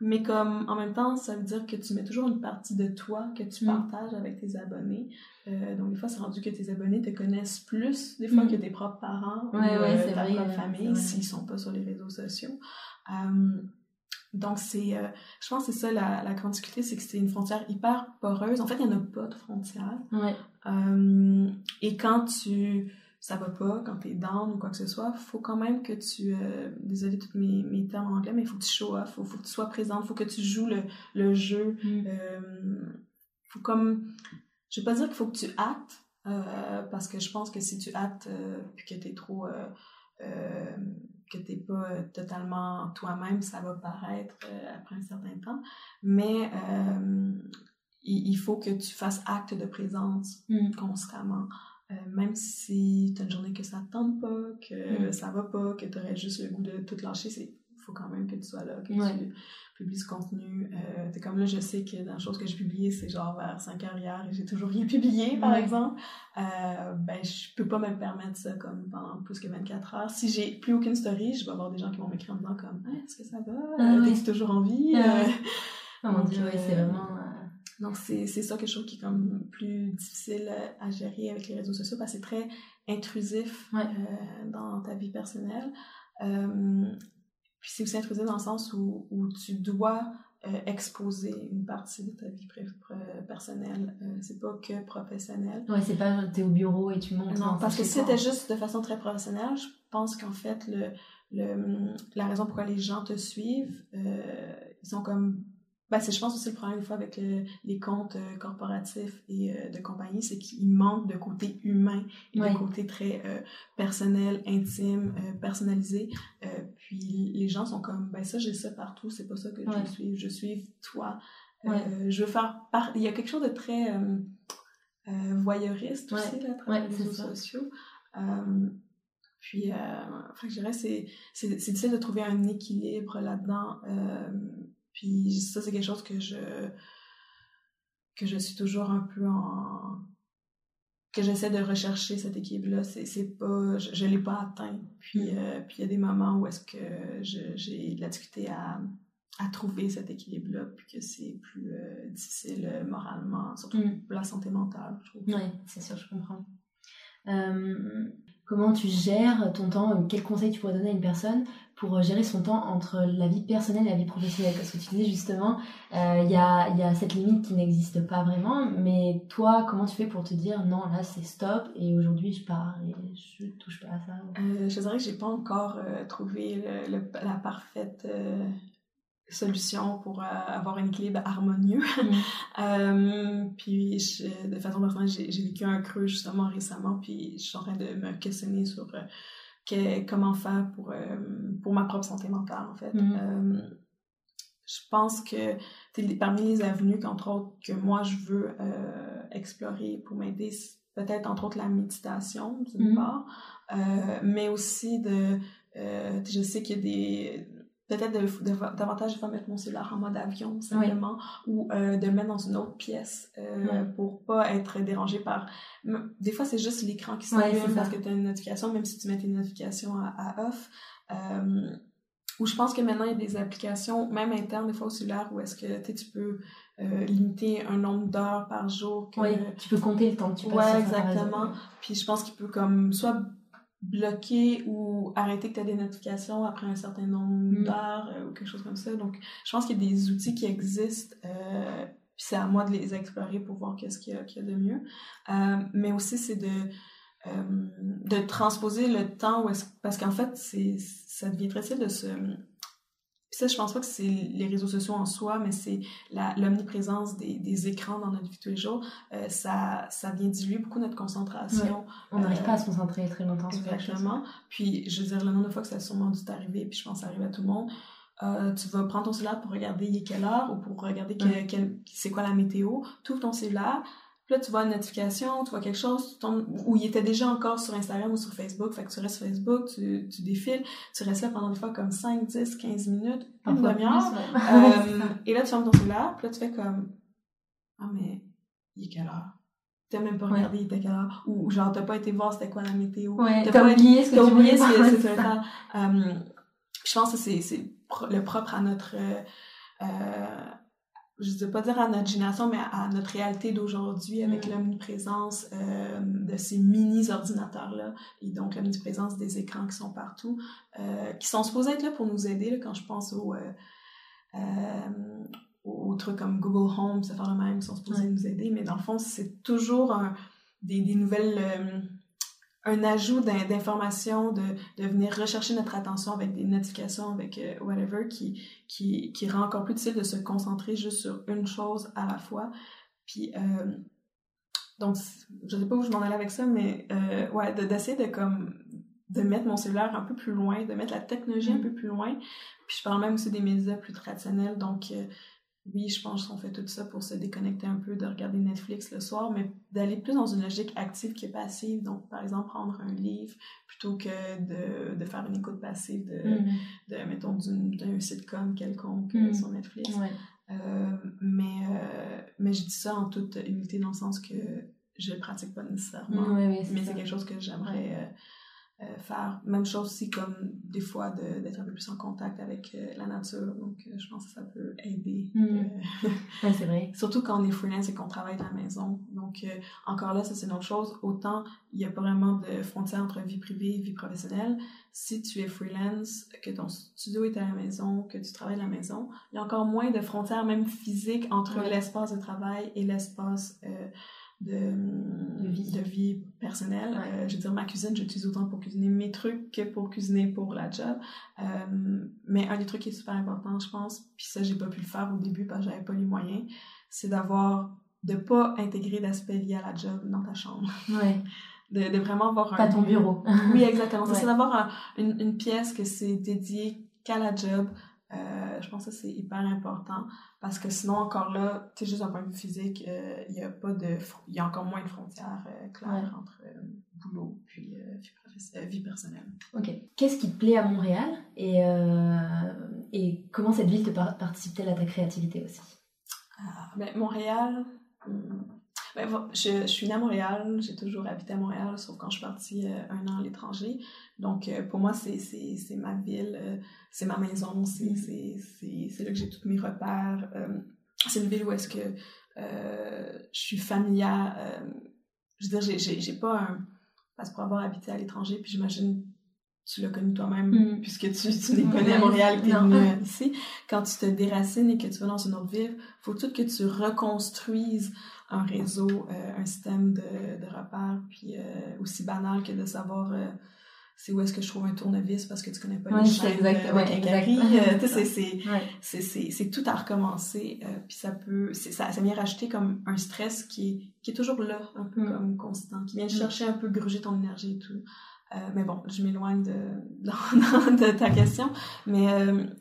mais comme en même temps, ça veut dire que tu mets toujours une partie de toi que tu mhm. partages avec tes abonnés. Euh, donc, des fois, c'est rendu que tes abonnés te connaissent plus, des fois, mhm. que tes propres parents ou euh, ta propre famille, s'ils sont pas sur les réseaux sociaux. Donc, c'est, euh, je pense que c'est ça la, la grande difficulté, c'est que c'est une frontière hyper poreuse. En fait, il n'y en a pas de frontière. Ouais. Euh, et quand tu, ça va pas, quand tu es down ou quoi que ce soit, faut quand même que tu, euh, désolé tous mes, mes termes en anglais, mais il faut que tu show off, faut, faut que tu sois présente, faut que tu joues le, le jeu. Mm. Euh, faut comme, je vais pas dire qu'il faut que tu actes, euh, parce que je pense que si tu actes puis que tu es trop que tu n'es pas euh, totalement toi-même, ça va paraître euh, après un certain temps. Mais euh, il, faut que tu fasses acte de présence mm. constamment. Même si tu as une journée que ça ne tente pas, que mm. ça va pas, que tu aurais juste le goût de tout lâcher, il faut quand même que tu sois là, que tu publie ce contenu. Euh, c'est comme là, je sais que dans la chose que j'ai publiée, c'est genre vers 5 heures hier et j'ai toujours rien publié, par exemple. Euh, ben, je peux pas me permettre ça comme pendant plus que 24 heures. Si j'ai plus aucune story, je vais avoir des gens qui vont m'écrire en disant comme Est-ce que ça va? Ah, T'es toujours en vie? Ah, mon dieu, c'est euh, vraiment. Donc, c'est ça quelque chose qui est comme plus difficile à gérer avec les réseaux sociaux parce que c'est très intrusif dans ta vie personnelle. Puis c'est aussi intrusif dans le sens où, où tu dois euh, exposer une partie de ta vie personnelle. Euh, c'est pas que professionnel. Ouais, c'est pas t'es au bureau et tu montes. Non, parce que si c'était juste de façon très professionnelle, je pense qu'en fait, le, le, la raison pourquoi les gens te suivent, euh, ils sont comme ben, c'est, je pense aussi le problème, une fois, avec les comptes euh, corporatifs et euh, de compagnie, c'est qu'il manque de côté humain et de côté très euh, personnel, intime, personnalisé. puis les gens sont comme, ben ça, j'ai ça partout, c'est pas ça que je suis, je suis toi. je veux faire. Il y a quelque chose de très voyeuriste aussi, là, à travers les réseaux sociaux. puis, je dirais, c'est, c'est, c'est difficile de trouver un équilibre là-dedans puis ça, c'est quelque chose que je que je suis toujours un peu en que j'essaie de rechercher cet équilibre-là. C'est pas, je, ne l'ai pas atteint. Puis mm. euh, puis il y a des moments où est-ce que j'ai de la difficulté à, à trouver cet équilibre-là, puis que c'est plus euh, difficile euh, moralement, surtout mm. pour la santé mentale, je trouve. Oui, c'est sûr, je comprends. comment tu gères ton temps? Quel conseil tu pourrais donner à une personne pour euh, gérer son temps entre la vie personnelle et la vie professionnelle Parce que tu disais justement, euh, il y, a, y, a, cette limite qui n'existe pas vraiment, mais toi, comment tu fais pour te dire non, là c'est stop et aujourd'hui je pars et je touche pas à ça? Euh, Je dirais que j'ai pas encore trouvé la parfaite solution pour avoir un équilibre harmonieux. *laughs* Mm. *laughs* puis, de façon personnelle, j'ai vécu un creux justement récemment, puis je suis en train de me questionner sur comment faire pour, euh, pour ma propre santé mentale, en fait. Mm. Euh, je pense que parmi les avenues qu'entre autres que moi je veux euh, explorer pour m'aider, peut-être entre autres la méditation d'une mm. part, mais aussi de, je sais qu'il y a des peut-être de, davantage de mettre mon cellulaire en mode avion simplement ou euh, de le mettre dans une autre pièce euh, pour pas être dérangé par des fois c'est juste l'écran qui s'allume parce que tu as une notification même si tu mets tes notifications à, off. Euh, ou je pense que maintenant il y a des applications même internes des fois au cellulaire où est-ce que tu peux euh, limiter un nombre d'heures par jour que, oui, tu peux compter le temps que tu passes ouais exactement. puis je pense qu'il peut comme soit bloquer ou arrêter que tu as des notifications après un certain nombre mm. d'heures ou quelque chose comme ça. Donc, je pense qu'il y a des outils qui existent. puis c'est à moi de les explorer pour voir qu'est-ce qu'il y, y, a de mieux. mais aussi, c'est de de transposer le temps où parce qu'en fait c'est ça devient très facile de se puis ça, je pense pas que c'est les réseaux sociaux en soi, mais c'est l'omniprésence des, des, écrans dans notre vie tous les jours. Euh, ça, ça vient diluer beaucoup notre concentration. On n'arrive pas à se concentrer très longtemps sur Exactement. Puis, je veux dire, le nombre de fois que ça a sûrement dû t'arriver, puis je pense que ça arrive à tout le monde, euh, tu vas prendre ton cellulaire pour regarder il est quelle heure ou pour regarder c'est quoi la météo. Tu ouvres ton cellulaire, là, tu vois une notification, tu vois quelque chose, tu où il était déjà encore sur Instagram ou sur Facebook, fait que tu restes sur Facebook, tu, tu défiles, tu restes là pendant des fois comme 5, 10, 15 minutes, une demi-heure. Euh, *laughs* et là, tu fermes ton cellulaire, puis là, tu fais comme, ah, mais il est quelle heure? T'as même pas regardé il était quelle heure? Ou genre, t'as pas été voir c'était quoi la météo. Ouais, t'as oublié ce que tu oublié ce que c'était. euh, je pense que c'est le propre à notre, euh je ne veux pas dire à notre génération, mais à notre réalité d'aujourd'hui avec mm. l'omniprésence euh, de ces mini-ordinateurs-là et donc l'omniprésence des écrans qui sont partout, euh, qui sont supposés être là pour nous aider là, quand je pense au, euh, euh aux trucs comme Google Home, ça fait le même, ils sont supposés nous aider, mais dans le fond, c'est toujours un, des, des, nouvelles un ajout d'informations, de, de venir rechercher notre attention avec des notifications, avec euh, whatever, qui, qui, qui rend encore plus difficile de se concentrer juste sur une chose à la fois. Puis, euh, donc, je sais pas où je m'en allais avec ça, mais euh, ouais, d'essayer de, comme de mettre mon cellulaire un peu plus loin, de mettre la technologie un mm. peu plus loin. Puis je parle même aussi des médias plus traditionnels, donc euh, oui, je pense qu'on fait tout ça pour se déconnecter un peu, de regarder Netflix le soir, mais d'aller plus dans une logique active que passive. Donc, par exemple, prendre un livre plutôt que de, de faire une écoute passive de, mm-hmm. de mettons, d'un sitcom quelconque euh, mm-hmm. sur Netflix. Euh, mais, euh, mais je dis ça en toute humilité dans le sens que je le pratique pas nécessairement. mais c'est quelque chose que j'aimerais euh, faire même chose aussi comme des fois d'être un peu plus en contact avec euh, la nature. Donc euh, je pense que ça peut aider mm. *laughs* c'est vrai. *laughs* surtout quand on est freelance et qu'on travaille de la maison. Donc encore là ça c'est une autre chose. Autant il n'y a pas vraiment de frontière entre vie privée et vie professionnelle. Si tu es freelance que ton studio est à la maison que tu travailles à la maison il y a encore moins de frontières même physiques entre l'espace de travail et l'espace de, vie. de vie personnelle. Euh, je veux dire, ma cuisine, j'utilise autant pour cuisiner mes trucs que pour cuisiner pour la job. Euh, mais un des trucs qui est super important, je pense, puis ça, j'ai pas pu le faire au début parce que j'avais pas les moyens, c'est d'avoir, de pas intégrer d'aspect lié à la job dans ta chambre. *laughs* Ouais. De, de vraiment avoir Pas ton bureau. oui, exactement. C'est d'avoir une, une pièce que c'est dédié qu'à la job, euh, je pense que c'est hyper important parce que sinon, encore là, tu sais, juste d'un point de vue physique, euh, il y a pas de, il y a encore moins de frontières euh, claires entre boulot puis vie, personnelle. Ok. Qu'est-ce qui te plaît à Montréal et, et comment cette ville te participe-t-elle à ta créativité aussi? Ah, ben, Montréal, hmm, ben, je, je, suis née à Montréal, j'ai toujours habité à Montréal, sauf quand je suis partie euh, un an à l'étranger. Donc, euh, pour moi, c'est ma ville, euh, c'est ma maison, c'est là que j'ai tous mes repères. c'est une ville où est-ce que je suis familière. je veux dire, j'ai pas un... Parce pour avoir habité à l'étranger, puis j'imagine tu l'as connu toi-même, mm. puisque tu, tu les connais à Montréal, tu es venu *laughs* ici. Quand tu te déracines et que tu vas dans une autre ville, faut tout que tu reconstruises un réseau, euh, un système de, de repères, puis euh, aussi banal que de savoir euh, c'est où est-ce que je trouve un tournevis parce que tu connais pas les chaînes exactement, c'est tout à recommencer puis ça peut ça, ça vient rajouter comme un stress qui est, qui est toujours là un peu mm. comme constant qui vient mm. chercher un peu gruger ton énergie et tout mais bon, je m'éloigne de, *laughs* de, ta question. Mais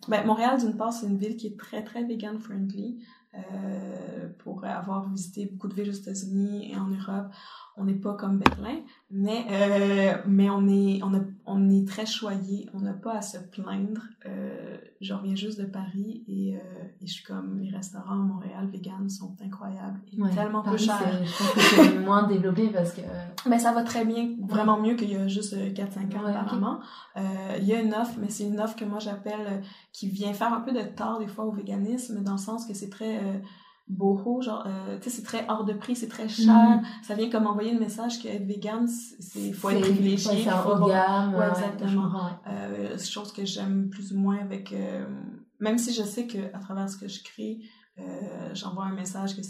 ben, Montréal, d'une part, c'est une ville qui est très, très vegan friendly. Euh, pour avoir visité beaucoup de villes aux États-Unis et en Europe. On n'est pas comme Berlin, mais, euh, mais on, est, on, a, on est très choyé. On n'a pas à se plaindre. Euh, je reviens juste de Paris et, euh, et, je suis comme les restaurants à Montréal vegan sont incroyables et tellement peu chers. Je pense que c'est moins développé parce que. Mais *laughs* ça va très bien, vraiment mieux qu'il y a juste 4-5 ans apparemment. il y a une offre, mais c'est une offre que moi j'appelle qui vient faire un peu de tort des fois au véganisme, dans le sens que c'est très boho, genre, euh, tu sais, c'est très hors de prix, c'est très cher. Mm. Ça vient comme envoyer le message qu'être vegan, c'est faut être privilégié. c'est un haut gamme. Ouais, exactement. Euh, chose que j'aime plus ou moins avec, euh, même si je sais que à travers ce que je crée, euh, j'envoie un message que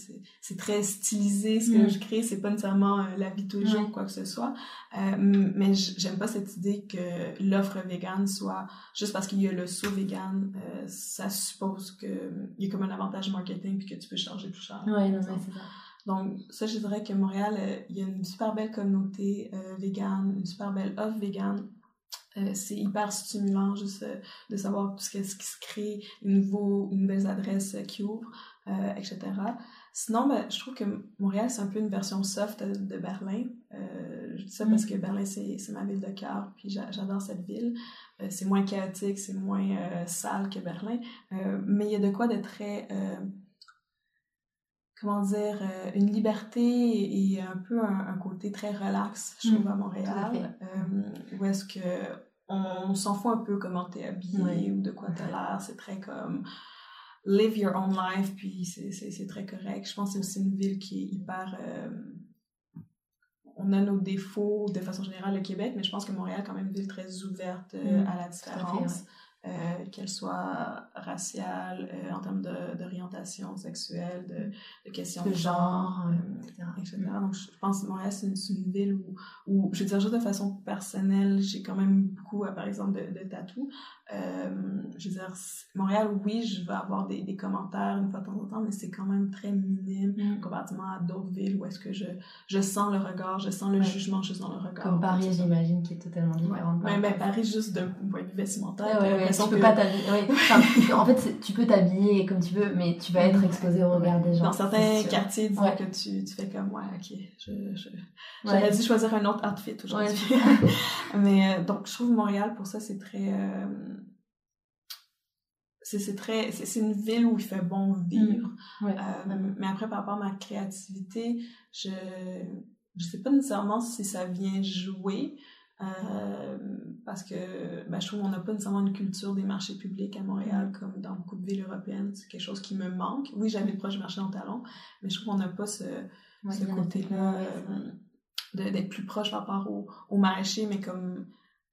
c'est très stylisé ce que mm. je crée, c'est pas nécessairement euh, la vie tous les jours, quoi que ce soit. Euh, mais j'aime pas cette idée que l'offre vegan soit juste parce qu'il y a le saut vegan, euh, ça suppose qu'il y a comme un avantage marketing puis que tu peux charger plus cher. Ouais, non, c'est ça. Donc, ça, je dirais que Montréal, il y a une super belle communauté vegan, une super belle offre vegan. Euh, c'est hyper stimulant juste euh, de savoir tout ce, qui se crée, une, nouveau, une nouvelle adresse euh, qui ouvre, etc. Sinon, ben, je trouve que Montréal, c'est un peu une version soft de, Berlin. je dis ça parce mm. que Berlin, c'est ma ville de cœur, puis j'adore cette ville. c'est moins chaotique, c'est moins sale que Berlin. mais il y a de quoi de très comment dire, une liberté et un peu un, côté très relax, je trouve, mm. à Montréal. où est-ce que on, s'en fout un peu comment t'es habillé ou de quoi t'as l'air. C'est très comme live your own life, puis c'est très correct. Je pense que c'est aussi une ville qui est hyper. Euh, on a nos défauts de façon générale, le Québec, mais je pense que Montréal est quand même une ville très ouverte euh, mm. à la différence. Euh, qu'elle soit raciale, euh, en termes d'orientation sexuelle, de, de, questions de genre, etc. Euh, Donc, je pense que Montréal, c'est une, ville où, où, je veux dire, juste de façon personnelle, j'ai quand même beaucoup, par exemple, de, de tatous. je veux dire, Montréal, oui, je vais avoir des, des, commentaires une fois de temps en temps, mais c'est quand même très minime mm. comparativement à d'autres villes où est-ce que je, je sens le regard, je sens le jugement juste dans le regard. Comme Paris, j'imagine, qui est totalement différent. Ouais. Mais, Paris, juste d'un point de vue vestimentaire, tu peux pas t'habiller. en fait, tu peux t'habiller comme tu veux, mais tu vas être exposé au regard des gens. Dans certains quartiers, disons que tu, tu fais comme, ouais, ok, je, je, j'aurais dû choisir un autre outfit aujourd'hui. *laughs* mais euh, donc, je trouve Montréal, pour ça, c'est très. Euh, c'est très c'est une ville où il fait bon vivre mm. euh, mais après par rapport à ma créativité je je sais pas nécessairement si ça vient jouer euh, parce que ben, je trouve qu'on n'a pas nécessairement une culture des marchés publics à Montréal mm. comme dans beaucoup de villes européennes. C'est quelque chose qui me manque. Oui, j'habite proche du marché en talon, mais je trouve qu'on n'a pas ce, ce côté-là euh, d'être plus proche par rapport au, au marché, mais comme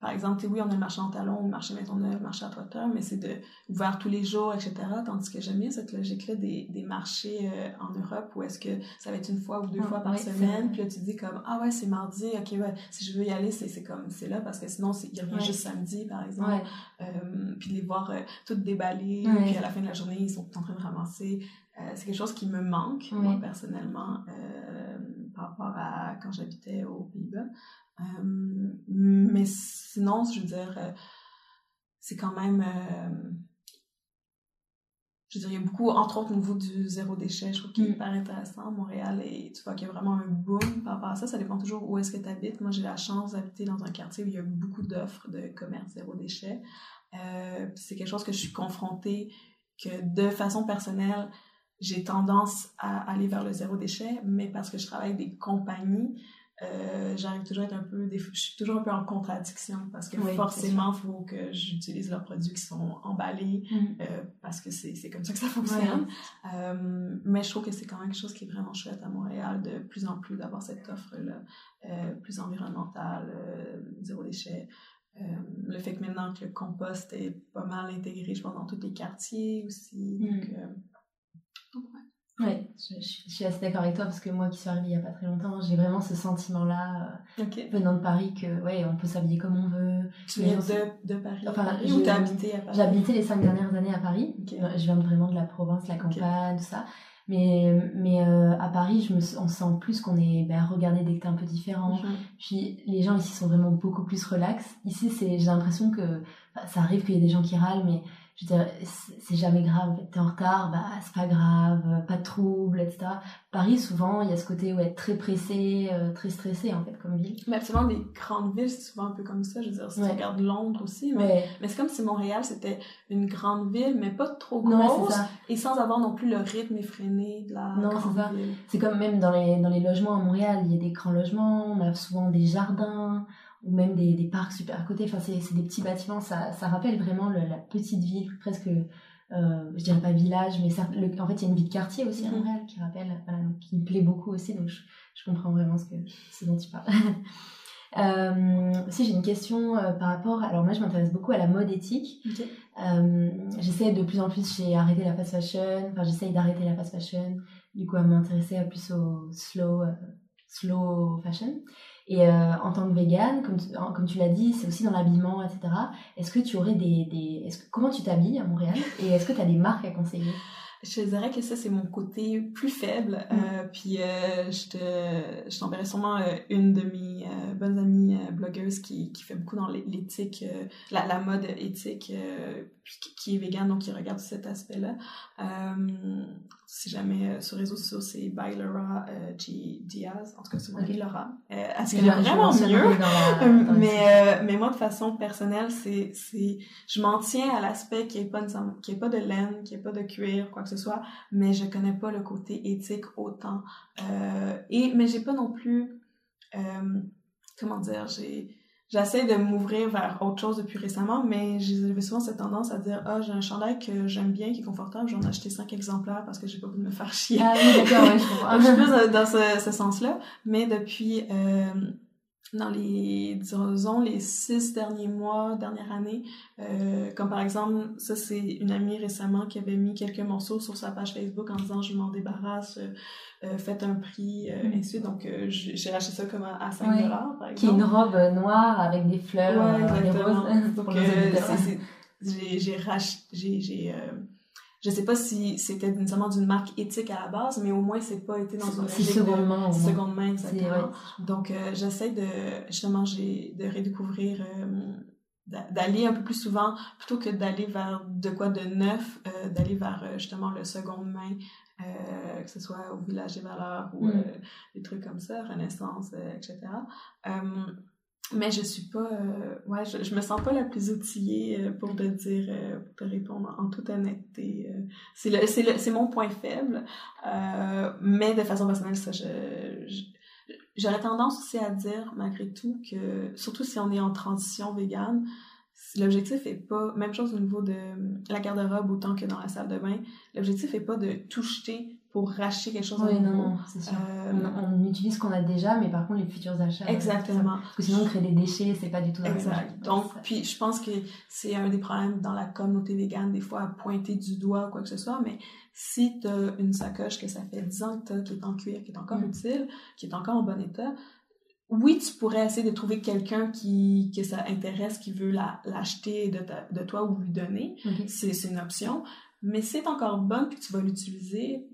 par exemple, oui, on a le marché en talon, le marché Maisonneuve, le marché à Toiteur, mais c'est de ouvert tous les jours, etc. Tandis que j'aime bien cette logique-là des, des marchés euh, en Europe où est-ce que ça va être une fois ou deux ah, fois par semaine, puis là tu dis comme ah ouais c'est mardi, ok ouais si je veux y aller c'est comme c'est là parce que sinon il revient juste samedi par exemple, euh, puis de les voir euh, toutes déballées, puis à la fin de la journée ils sont en train de ramasser. Euh, c'est quelque chose qui me manque moi personnellement par rapport à quand j'habitais aux Pays-Bas. Euh, mais sinon, je veux dire, euh, c'est quand même euh, je veux dire, il y a beaucoup, entre autres au niveau du zéro déchet, je trouve qu'il est mm. hyper intéressant à Montréal et tu vois qu'il y a vraiment un boom par rapport à ça. Ça dépend toujours où est-ce que tu habites. Moi, j'ai la chance d'habiter dans un quartier où il y a beaucoup d'offres de commerce zéro déchet. Euh, c'est quelque chose que je suis confrontée, que de façon personnelle, j'ai tendance à aller vers le zéro déchet, mais parce que je travaille avec des compagnies euh, j'arrive toujours à être un peu je suis toujours un peu en contradiction parce que forcément il faut que j'utilise leurs produits qui sont emballés mm. euh, parce que c'est comme ça que ça fonctionne. Euh, mais je trouve que c'est quand même quelque chose qui est vraiment chouette à Montréal de plus en plus d'avoir cette offre là plus environnementale zéro déchet. Le fait que maintenant que le compost est pas mal intégré je pense dans tous les quartiers aussi mm. donc, donc ouais Ouais, je, suis assez d'accord avec toi parce que moi qui suis arrivée il y a pas très longtemps, j'ai vraiment ce sentiment-là euh, venant de Paris que ouais, on peut s'habiller comme on veut. Tu viens de, de, Paris? Enfin, ou t'as habité à Paris? J'ai habité les cinq dernières années à Paris. Je viens vraiment de la province, la campagne, tout ça. Mais, mais euh, à Paris, je me, on sent plus qu'on est ben, regardé dès que t'es un peu différent. Mhm. Puis les gens ici sont vraiment beaucoup plus relax. Ici, c'est j'ai l'impression que ça arrive qu'il y ait des gens qui râlent, mais je veux dire, c'est jamais grave. T'es en retard, bah c'est pas grave, pas de trouble, etc. Paris, souvent, il y a ce côté ouais, très pressé, euh, très stressé en fait comme ville. Mais absolument, des grandes villes, c'est souvent un peu comme ça. Je veux dire, si tu regardes Londres aussi, mais, mais c'est comme si Montréal c'était une grande ville, mais pas trop grosse et sans avoir non plus le rythme effréné de la non, grande ville. C'est comme même dans les dans les logements à Montréal, il y a des grands logements, on a souvent des jardins ou même des, des parcs super à côté. Enfin, c'est des petits bâtiments. Ça, ça rappelle vraiment la petite ville, presque je dirais pas village, mais en fait, il y a une vie de quartier aussi à mhm. Montréal qui rappelle, qui me plaît beaucoup aussi, donc je, comprends vraiment ce, que, ce dont tu parles. *laughs* Euh, si j'ai une question euh, par rapport, alors moi je m'intéresse beaucoup à la mode éthique. Euh, j'essaie de plus en plus, j'ai arrêté la fast fashion, enfin j'essaye d'arrêter la fast fashion, du coup à m'intéresser plus au slow, euh, slow fashion. Et en tant que vegan, comme tu, comme tu l'as dit, c'est aussi dans l'habillement, etc. Est-ce que tu aurais des, des que, comment tu t'habilles à Montréal *laughs* et est-ce que tu as des marques à conseiller? Je dirais que ça, c'est mon côté plus faible. Mm. Euh, puis euh, je, te, je t'enverrai sûrement euh, une de mes euh, bonnes amies blogueuses qui, qui fait beaucoup dans l'éthique, la, la, mode éthique, qui est végane, donc qui regarde cet aspect-là si jamais euh, sur les réseaux sociaux, c'est by Laura euh, G. Diaz. En tout cas, c'est mon okay. Laura. Euh, elle se vraiment mieux. *laughs* Euh, mais, mais moi, de façon personnelle, c'est, c'est, je m'en tiens à l'aspect qui est pas, qui est pas de laine, qui est pas de cuir, quoi que ce soit, mais je connais pas le côté éthique autant. et, mais j'ai pas non plus, comment dire, j'ai, j'essaie de m'ouvrir vers autre chose depuis récemment, mais j'ai souvent cette tendance à dire ah j'ai un chandail que j'aime bien, qui est confortable, j'en ai acheté cinq exemplaires parce que j'ai pas voulu me faire chier. Ah oui, d'accord, ouais, je comprends. *laughs* je suis plus dans ce, ce sens-là, mais depuis euh, dans les, disons, les six derniers mois, dernière année. Euh, comme par exemple, ça, c'est une amie récemment qui avait mis quelques morceaux sur sa page Facebook en disant « je m'en débarrasse, euh, euh faites un prix, euh, ainsi de suite. Donc, j'ai racheté ça comme à, 5 dollars, par exemple. Qui est une robe noire avec des fleurs, ouais, des roses. *laughs* Donc, j'ai racheté... je sais pas si c'était nécessairement d'une marque éthique à la base, mais au moins c'est pas été dans une seconde main. Seconde main, exactement. Donc euh, j'essaie de justement j'ai de redécouvrir euh, d'aller un peu plus souvent plutôt que d'aller vers de quoi de neuf, euh, d'aller vers justement le seconde main. que ce soit au village des valeurs ou mm. des trucs comme ça, Renaissance, etc. Mais je suis pas, euh, ouais, je, je me sens pas la plus outillée euh, pour te dire, euh, pour te répondre en toute honnêteté. c'est c'est le, c'est mon point faible. mais de façon personnelle, ça, j'aurais tendance aussi à dire, malgré tout, que, surtout si on est en transition végane, l'objectif est pas, même chose au niveau de la garde-robe autant que dans la salle de bain, l'objectif est pas de tout jeter pour racheter quelque chose oui, non, non, c'est sûr. Euh, on, utilise ce qu'on a déjà, mais par contre, les futurs achats. Exactement. parce que sinon, on crée des déchets, c'est pas du tout Exact. Donc, puis je pense que c'est un des problèmes dans la communauté végane, des fois, à pointer du doigt ou quoi que ce soit, mais si tu as une sacoche que ça fait 10 ans que tu qui est en cuir, qui est encore mm. utile, qui est encore en bon état, oui, tu pourrais essayer de trouver quelqu'un qui que ça intéresse, qui veut l'acheter de, de toi ou lui donner. C'est une option mais c'est encore bonne que tu vas l'utiliser,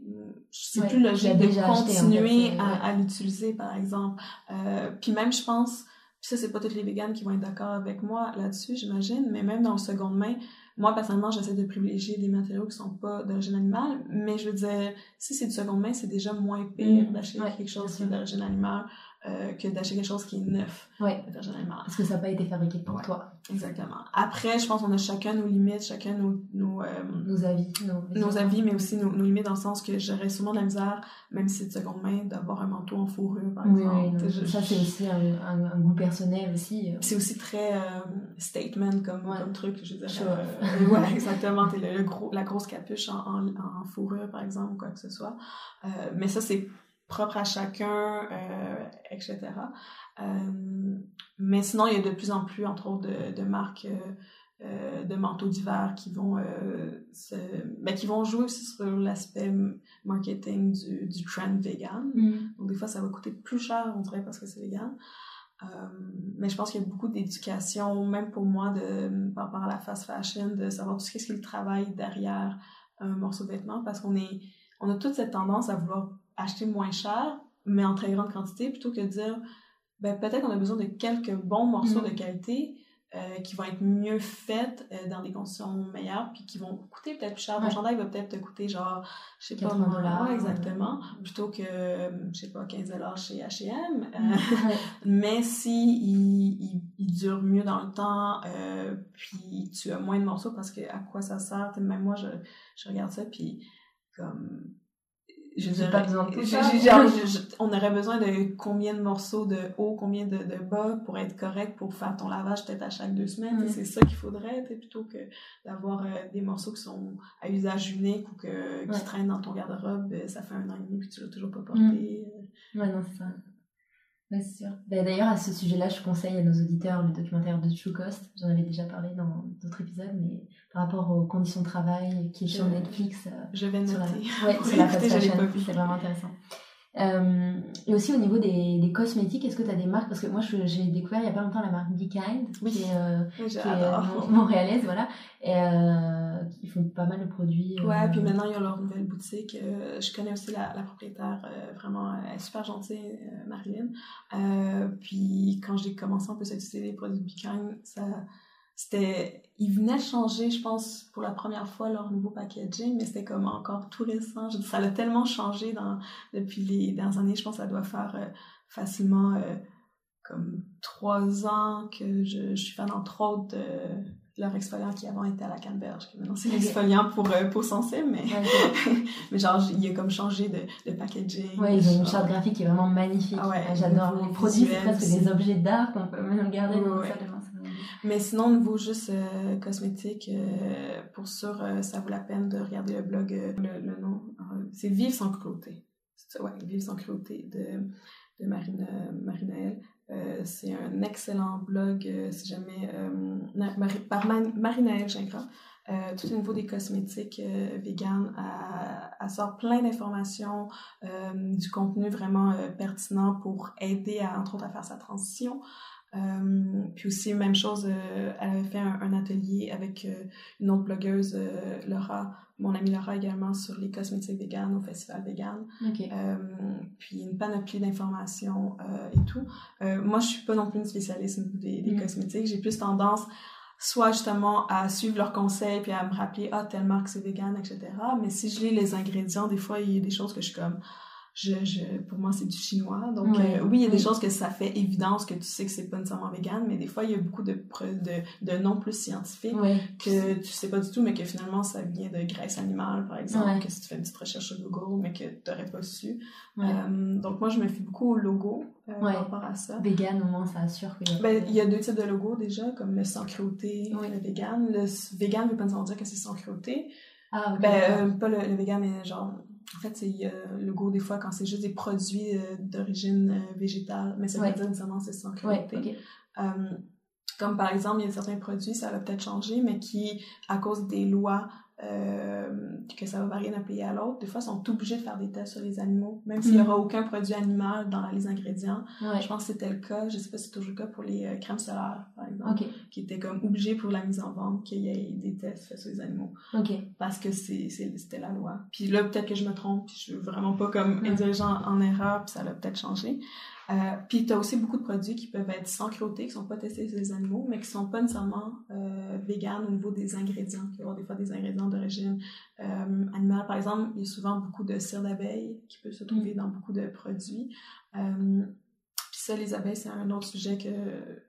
c'est plus logique de continuer à, à l'utiliser, par exemple. Euh, puis même, je pense, ça, c'est pas toutes les véganes qui vont être d'accord avec moi là-dessus, j'imagine, mais même dans le seconde main, moi, personnellement, j'essaie de privilégier des matériaux qui sont pas d'origine animale, mais je veux dire, si c'est du seconde main, c'est déjà moins pire mm. d'acheter quelque chose qui est d'origine animale euh, que d'acheter quelque chose qui est neuf. Oui. Parce que ça n'a pas été fabriqué pour toi. Exactement. Après, je pense qu'on a chacun nos limites, chacun nos... Nos, euh, nos avis. Nos, avis, mais aussi nos, nos, limites dans le sens que j'aurais sûrement de la misère, même si c'est de seconde main, d'avoir un manteau en fourrure, par exemple. Oui, ça, c'est aussi un, un, goût personnel aussi. Euh. C'est aussi très statement comme, comme truc, je veux dire. ouais, *laughs* exactement. T'es le, gros, la grosse capuche en, en, en, fourrure, par exemple, quoi que ce soit. mais ça, c'est propre à chacun, euh, etc. Euh, mais sinon, il y a de plus en plus, entre autres, de, de marques euh, de manteaux d'hiver qui vont se, ben, qui vont jouer aussi sur l'aspect marketing du, du trend vegan. Mm. Donc des fois, ça va coûter plus cher, on dirait, parce que c'est vegan. mais je pense qu'il y a beaucoup d'éducation, même pour moi, de, par rapport à la fast fashion, de savoir tout ce qu'est-ce qui est le travail derrière un morceau de vêtement, parce qu'on est, on a toute cette tendance à vouloir acheter moins cher, mais en très grande quantité, plutôt que de dire, ben, peut-être qu'on a besoin de quelques bons morceaux mm-hmm. de qualité euh, qui vont être mieux faits euh, dans des conditions meilleures, puis qui vont coûter peut-être plus cher. Mon chandail va peut-être te coûter genre, je sais pas, dollars, exactement, plutôt que, je sais pas, 15 dollars chez H&M. mais si il, il, dure mieux dans le temps, puis tu as moins de morceaux, parce que à quoi ça sert? Même moi, je, je regarde ça, puis comme je n'ai pas besoin de tout ça. *laughs* on aurait besoin de combien de morceaux de haut, combien de, de bas pour être correct pour faire ton lavage peut-être à chaque deux semaines. C'est ça qu'il faudrait, plutôt que d'avoir euh, des morceaux qui sont à usage unique ou que, qui traînent dans ton garde-robe. Euh, ça fait un an et demi que tu l'as toujours pas porté. Mm. Ouais, non, c'est ça. Ouais, c'est sûr. Bah, d'ailleurs, à ce sujet-là, je conseille à nos auditeurs le documentaire de True Cost. J'en avais déjà parlé dans d'autres épisodes, mais par rapport aux conditions de travail qui est sur Netflix. Euh, je vais noter. La... Ouais, *laughs* c'est la c'est vraiment intéressant. Euh, et aussi au niveau des, des cosmétiques, est-ce que tu as des marques? Parce que moi j'ai découvert il y a pas longtemps la marque Be Kind, qui est, euh, qui est euh, montréalaise, voilà. Et ils font pas mal de produits. Ouais, puis maintenant il y a leur nouvelle boutique. je connais aussi la, la propriétaire, vraiment, elle est super gentille, Marilyn. puis quand j'ai commencé un peu à utiliser les produits Kind, ça c'était ils venaient changer je pense pour la première fois leur nouveau packaging mais c'était comme encore tout récent ça a tellement changé dans depuis les dernières années je pense que ça doit faire euh, facilement euh, comme trois ans que je, je suis fan entre autres de leur exfoliant qui avant était à la canneberge qui maintenant c'est l'exfoliant pour euh, peau sensible mais *laughs* mais genre il a comme changé de, de packaging. Ouais ils ont une charte graphique qui est vraiment magnifique. Ah ouais, j'adore. les produits c'est presque des objets d'art qu'on peut même garder dans ouais. Mais sinon, au niveau juste euh, cosmétique, euh, pour sûr, euh, ça vaut la peine de regarder le blog, le, nom. c'est Vive sans cruauté. Ouais, Vive sans cruauté de, de Marinaël. c'est un excellent blog, si jamais, par Marinaël Gingras. tout au niveau des cosmétiques vegan, elle, sort plein d'informations, du contenu vraiment pertinent pour aider à, entre autres, à faire sa transition. Euh, puis aussi, même chose, euh, elle avait fait un, atelier avec euh, une autre blogueuse, Laura, mon amie Laura également, sur les cosmétiques vegan au festival vegan. puis une panoplie d'informations et tout. moi, je suis pas non plus une spécialiste des, des mm. cosmétiques. J'ai plus tendance soit justement à suivre leurs conseils puis à me rappeler, ah, telle marque c'est vegan, etc. Mais si je lis les ingrédients, des fois, il y a des choses que je suis comme je, je, pour moi, c'est du chinois. Donc, euh, oui, il y a des choses que ça fait évidence que tu sais que c'est pas nécessairement vegan, mais des fois, il y a beaucoup de, de, de noms plus scientifiques que tu sais pas du tout, mais que finalement, ça vient de graisse animale, par exemple, que si tu fais une petite recherche sur Google, mais que tu n'aurais pas su. Euh, donc, moi, je me fie beaucoup au logo euh, par rapport à ça. Vegan, au moins, ça assure a... Ben, il y a deux types de logos, déjà, comme le sans cruauté, le vegan. Le vegan veut pas nécessairement dire que c'est sans cruauté. Ah, ben, pas le, le vegan, mais genre en fait, c'est euh, le goût des fois quand c'est juste des produits euh, d'origine euh, végétale, mais ça veut ouais. dire nécessairement c'est sans cruauté. comme par exemple, il y a certains produits, ça va peut-être changer, mais qui, à cause des lois euh, que ça va varier d'un pays à l'autre, des fois, sont obligés de faire des tests sur les animaux, même s'il n'y aura mm. aucun produit animal dans les ingrédients. Je pense que c'était le cas, je sais pas si c'est toujours le cas pour les euh, crèmes solaires, par exemple, qui étaient comme obligés pour la mise en vente qu'il y ait des tests faits sur les animaux. Parce que c'était la loi. Puis là, peut-être que je me trompe, puis je veux vraiment pas comme un dirigeant en erreur, puis ça l'a peut-être changé. Euh, puis tu as aussi beaucoup de produits qui peuvent être sans cruauté, qui sont pas testés sur les animaux, mais qui sont pas nécessairement euh, véganes au niveau des ingrédients, qui avoir des fois des ingrédients d'origine euh, animale. Par exemple, il y a souvent beaucoup de cire d'abeille qui peut se trouver mm. dans beaucoup de produits. Euh, puis ça, les abeilles, c'est un autre sujet que,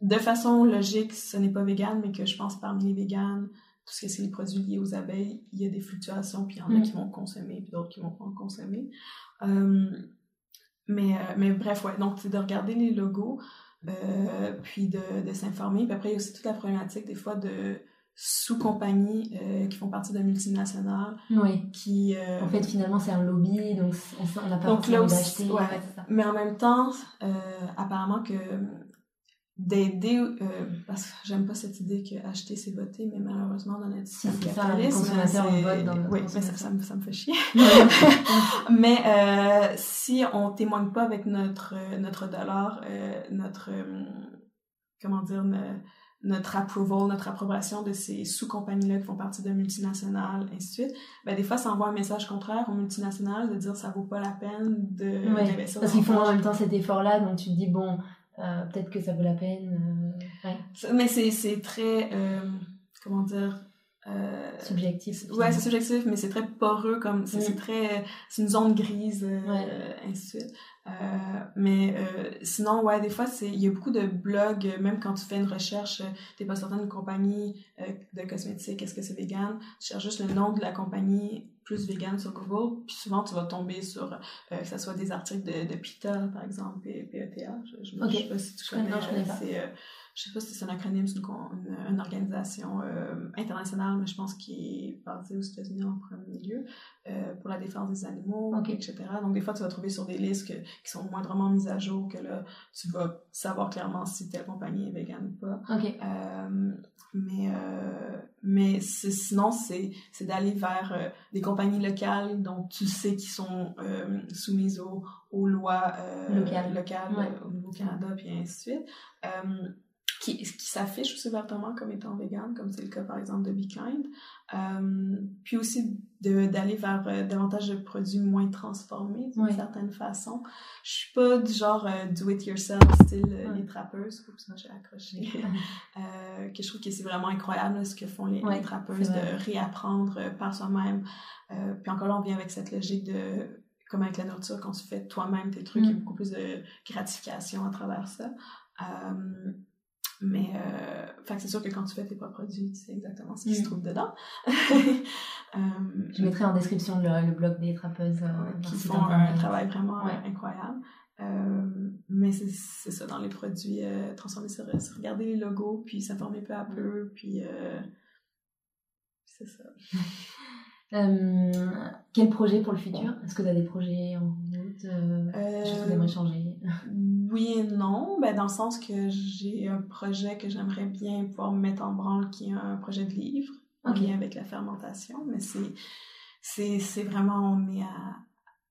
de façon logique, ce n'est pas vegan, mais que je pense parmi les véganes, tout ce qui est les produits liés aux abeilles, il y a des fluctuations, puis il y en a mm. qui vont consommer, puis d'autres qui vont pas en consommer. Mais, euh, mais bref, ouais. Donc, c'est de regarder les logos, euh, puis de, de s'informer. Puis après, il y a aussi toute la problématique, des fois, de sous-compagnies euh, qui font partie d'un multinational. Oui. Qui, En fait, finalement, c'est un lobby, donc on n'a pas donc, là aussi, ouais. Mais en même temps, apparemment que d'aider euh, parce que j'aime pas cette idée que acheter c'est voter mais malheureusement dans notre système capitaliste oui mais ça, ça, me, ça me fait chier. *laughs* Mais euh, si on témoigne pas avec notre notre dollar euh, notre euh, comment dire notre approval, notre approbation de ces sous-compagnies-là qui font partie d'un multinational, ainsi de suite, ben des fois, ça envoie un message contraire aux multinationales de dire ça vaut pas la peine de Parce qu'ils font en même temps cet effort-là, donc tu te dis, bon, peut-être que ça vaut la peine. Euh, ouais. Mais c'est très, euh, comment dire, euh, subjectif. Ouais, c'est subjectif, mais c'est très poreux, comme c'est mm. très, c'est une zone grise, euh, ainsi de suite. Euh, mais sinon, ouais, des fois, c'est, il y a beaucoup de blogs, même quand tu fais une recherche, t'es pas certain d'une compagnie de cosmétiques, est-ce que c'est vegan, tu cherches juste le nom de la compagnie plus vegan sur Google, puis souvent tu vas tomber sur, euh, que ce soit des articles de, de PETA, par exemple, PETA, je, je, je sais pas si tu connais, c'est euh, je sais pas si c'est un acronyme, c'est une, une, organisation euh, internationale, mais je pense qu'il est basé aux États-Unis en premier lieu, euh, pour la défense des animaux, etc. Donc, des fois, tu vas trouver sur des listes qui sont moindrement mises à jour, que là, tu vas savoir clairement si telle compagnie est végane ou pas. Euh, mais, mais sinon, c'est d'aller vers des compagnies locales dont tu sais qui sont soumises aux, aux lois locales, locales au niveau Canada, puis ainsi de suite qui, qui s'affiche aussi ouvertement comme étant vegan, comme c'est le cas par exemple de Be Kind. Euh, puis aussi d'aller vers euh, davantage de produits moins transformés d'une certaine façon. Je suis pas du genre euh, do it yourself style les trappeuses, oups, moi j'ai accroché, *laughs* que je trouve que c'est vraiment incroyable ce que font les, les trappeuses de réapprendre par soi-même. puis encore là on vient avec cette logique de comme avec la nourriture, quand tu fais toi-même tes trucs, il y a mm. beaucoup plus de gratification à travers ça. Mais euh, c'est sûr que quand tu fais tes propres produits, tu sais exactement ce qui se mm. trouve dedans. *laughs* euh, je mettrai en description le, le blog des trappeuses euh, qui font un travail vraiment incroyable. Euh, mais c'est ça, dans les produits transformés, sur, regarder les logos, puis s'informer peu à peu, puis c'est ça. *laughs* quel projet pour le futur? Est-ce que tu as des projets en choses que tu aimerais changer. *laughs* oui et non, ben dans le sens que j'ai un projet que j'aimerais bien pouvoir mettre en branle qui est un projet de livre en lien avec la fermentation, mais c'est c'est vraiment on est à,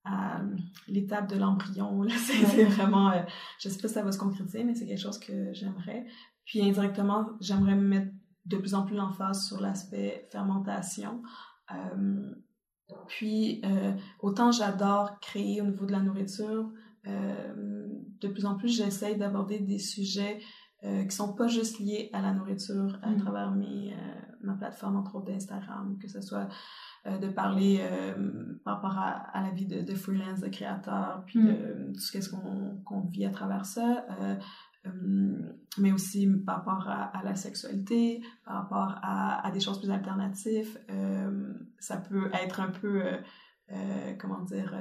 à l'étape de l'embryon *laughs* c'est vraiment euh, je sais pas si ça va se concrétiser mais c'est quelque chose que j'aimerais. Puis indirectement j'aimerais mettre de plus en plus l'emphase sur l'aspect fermentation. Euh, puis euh, autant j'adore créer au niveau de la nourriture euh, de plus en plus, j'essaye d'aborder des sujets euh, qui sont pas juste liés à la nourriture à mm. travers mes, euh, ma plateforme, entre autres d'Instagram, que ce soit de parler par rapport à, la vie de, de, freelance, de créateur, puis mm. de, tout ce qu'on qu'on vit à travers ça. Mais aussi par rapport à, la sexualité, par rapport à, à des choses plus alternatives. ça peut être un peu, comment dire,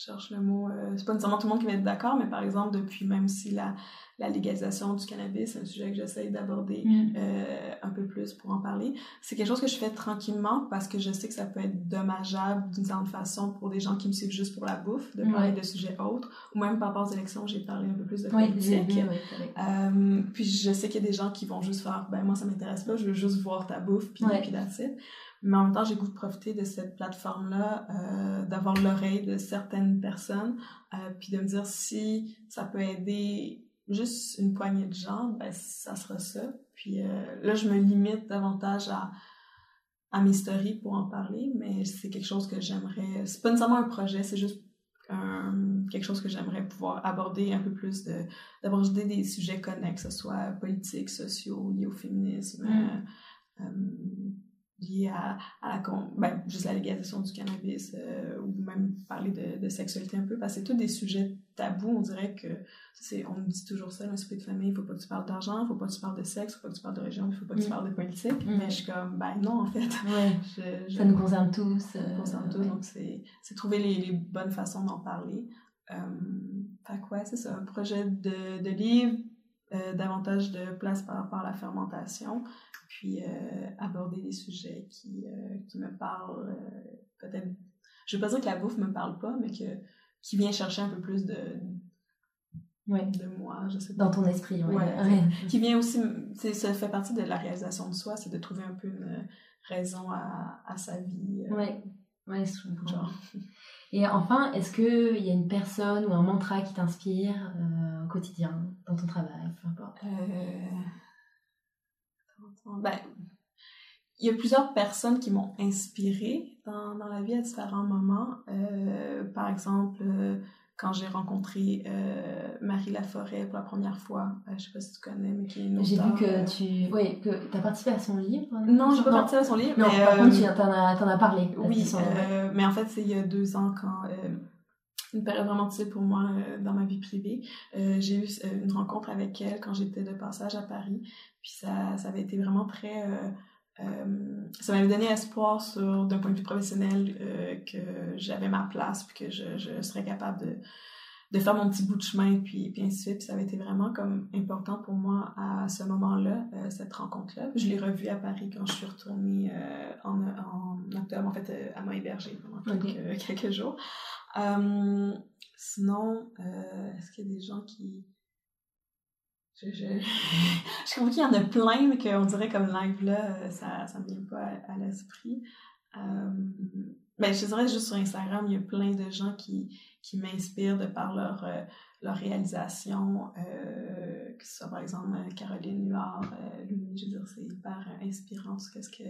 cherche le mot, euh, c'est pas nécessairement tout le monde qui va être d'accord, mais par exemple, depuis même si la, la légalisation du cannabis, c'est un sujet que j'essaye d'aborder mm. euh, un peu plus pour en parler, c'est quelque chose que je fais tranquillement parce que je sais que ça peut être dommageable d'une certaine façon pour des gens qui me suivent juste pour la bouffe, de parler de sujets autres, ou même par rapport aux élections, j'ai parlé un peu plus de politique. euh, puis je sais qu'il y a des gens qui vont juste faire, ben moi ça m'intéresse pas, je veux juste voir ta bouffe, puis, puis that's mais en même temps, j'ai goût de profiter de cette plateforme-là, euh, d'avoir l'oreille de certaines personnes, euh, puis de me dire si ça peut aider juste une poignée de gens, ben ça sera ça. Puis euh, là, je me limite davantage à, à mes stories pour en parler, mais c'est quelque chose que j'aimerais. C'est pas nécessairement un projet, c'est juste quelque chose que j'aimerais pouvoir aborder un peu plus de d'aborder des sujets connexes, que ce soit politiques, sociaux, liés au féminisme. Mm. Euh, lié à, à la, ben, juste la légalisation du cannabis euh, ou même parler de, de, sexualité un peu parce que c'est tous des sujets tabous on dirait que c'est on dit toujours ça un souper de famille il faut pas que tu parles d'argent il faut pas que tu parles de sexe il faut pas que tu parles de religion il faut pas que tu mm. parles de politique mm. mais je suis comme ben non en fait ouais. *laughs* ça nous concerne tous ça nous concerne tous donc c'est c'est trouver les, les, bonnes façons d'en parler euh, fait quoi c'est ça un projet de, de livre euh, davantage de place par rapport à la fermentation puis euh, aborder des sujets qui, euh, qui me parlent euh, peut-être je veux pas dire que la bouffe me parle pas mais que qui vient chercher un peu plus de ouais. de moi je sais pas. dans ton esprit ouais, ouais, *laughs* qui vient aussi ça fait partie de la réalisation de soi c'est de trouver un peu une raison à, à sa vie ouais ouais genre. et enfin est-ce que il y a une personne ou un mantra qui t'inspire quotidien dans ton travail peu importe ben, il y a plusieurs personnes qui m'ont inspirée dans, dans, la vie à différents moments. Euh, par exemple, euh, quand j'ai rencontré euh, Marie Laforêt pour la première fois, euh, je sais pas si tu connais, mais qui est une J'ai vu que tu oui, que as participé à son livre. Non, j'ai pas participé à son livre. Non, mais, par contre, tu en as, en as parlé. Oui, mais en fait, c'est il y a deux ans quand une période vraiment difficile pour moi euh, dans ma vie privée. Euh, j'ai eu euh, une rencontre avec elle quand j'étais de passage à Paris. Puis ça, ça avait été vraiment très ça m'avait donné espoir sur d'un point de vue professionnel que j'avais ma place puis que je, je serais capable de de faire mon petit bout de chemin, puis, puis ainsi de suite. Puis ça avait été vraiment comme important pour moi à ce moment-là, euh, cette rencontre-là. Je l'ai revue à Paris quand je suis retournée euh, en, en, octobre, en fait, euh, à Monthéberger pendant quelques, *laughs* quelques jours. Sinon, est-ce qu'il y a des gens qui... Je, je, *laughs* je comprends qu'il y en a plein, mais qu'on dirait comme live là, ça ne me vient pas à, l'esprit. Ben, je dirais juste sur Instagram, il y a plein de gens qui, qui m'inspirent de par leur, euh, leur réalisation, euh, que ce soit par exemple Caroline Luard, euh, je veux c'est hyper inspirant ce que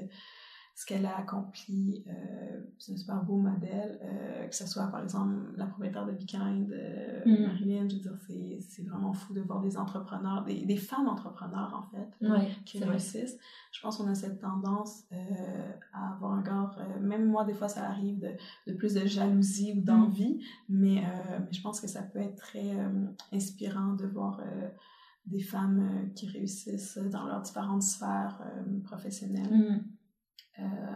ce qu'elle a accompli. Euh, c'est un super beau modèle. Euh, que ce soit, par exemple, la propriétaire de Be Kind, euh, mm. Marilyn, je veux dire, c'est vraiment fou de voir des entrepreneurs, des, des femmes entrepreneurs, en fait, qui réussissent. Je pense qu'on a cette tendance à avoir encore, même moi, des fois, ça arrive de, de plus de jalousie ou d'envie, mm. mais, mais je pense que ça peut être très inspirant de voir des femmes qui réussissent dans leurs différentes sphères professionnelles. Mm. Euh,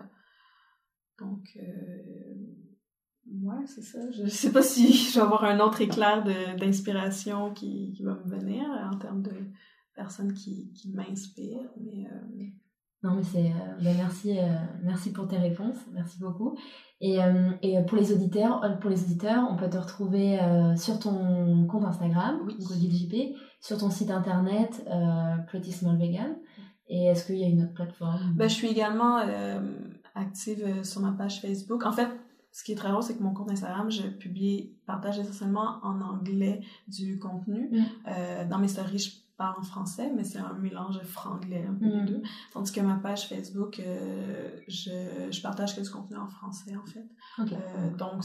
donc, euh, ouais, c'est ça. Je sais pas si *laughs* je vais avoir un autre éclair d'inspiration qui, qui, va me venir en termes de personnes qui, qui m'inspirent, mais... Euh, non, mais c'est. Ben merci, merci pour tes réponses, merci beaucoup. Et, et, pour les auditeurs, pour les auditeurs, on peut te retrouver sur ton compte Instagram, oui. JP, sur ton site internet Pretty Small Vegan. Et est-ce qu'il y a une autre plateforme? Ben, Je suis également euh, active euh, sur ma page Facebook. En fait, ce qui est très drôle, c'est que mon compte Instagram, je publie, partage essentiellement en anglais du contenu. Mm. Euh, dans mes stories, je parle en français, mais c'est un mélange franglais un peu les mm. deux. Tandis que ma page Facebook, je, je partage que du contenu en français, en fait. donc,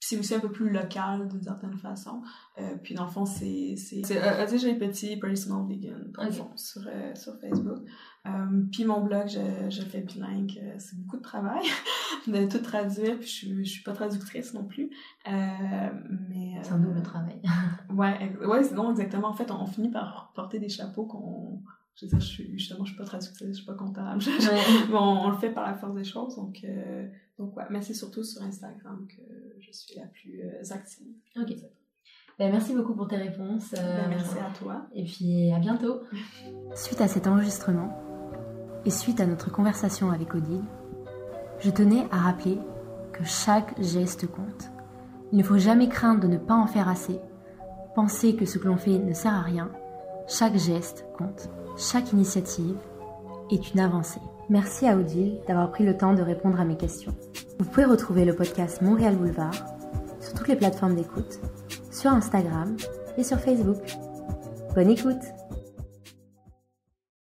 c'est aussi un peu plus local d'une certaine façon. Euh, puis dans le fond, c'est euh, j'ai petit personal vegan dans le fond, sur, euh, sur Facebook. Euh, puis mon blog, je, je fais bilingue. Euh, c'est beaucoup de travail *laughs* de tout traduire. Puis je je suis pas traductrice non plus. mais c'est un double travail. *laughs* ouais, ouais, non exactement. En fait, on, finit par porter des chapeaux qu'on je veux dire, je suis, justement, je suis pas traductrice, je suis pas comptable. *laughs* bon, on, le fait par la force des choses, donc, donc ouais. Mais c'est surtout sur Instagram que je suis la plus euh, active. Ok. Ben, merci beaucoup pour tes réponses. Euh, ben, merci à toi. Et puis à bientôt. *laughs* Suite à cet enregistrement et suite à notre conversation avec Odile, je tenais à rappeler que chaque geste compte. Il ne faut jamais craindre de ne pas en faire assez, penser que ce que l'on fait ne sert à rien. Chaque geste compte. Chaque initiative est une avancée. Merci à Odile d'avoir pris le temps de répondre à mes questions. Vous pouvez retrouver le podcast Montréal Boulevard sur toutes les plateformes d'écoute, sur Instagram et sur Facebook. Bonne écoute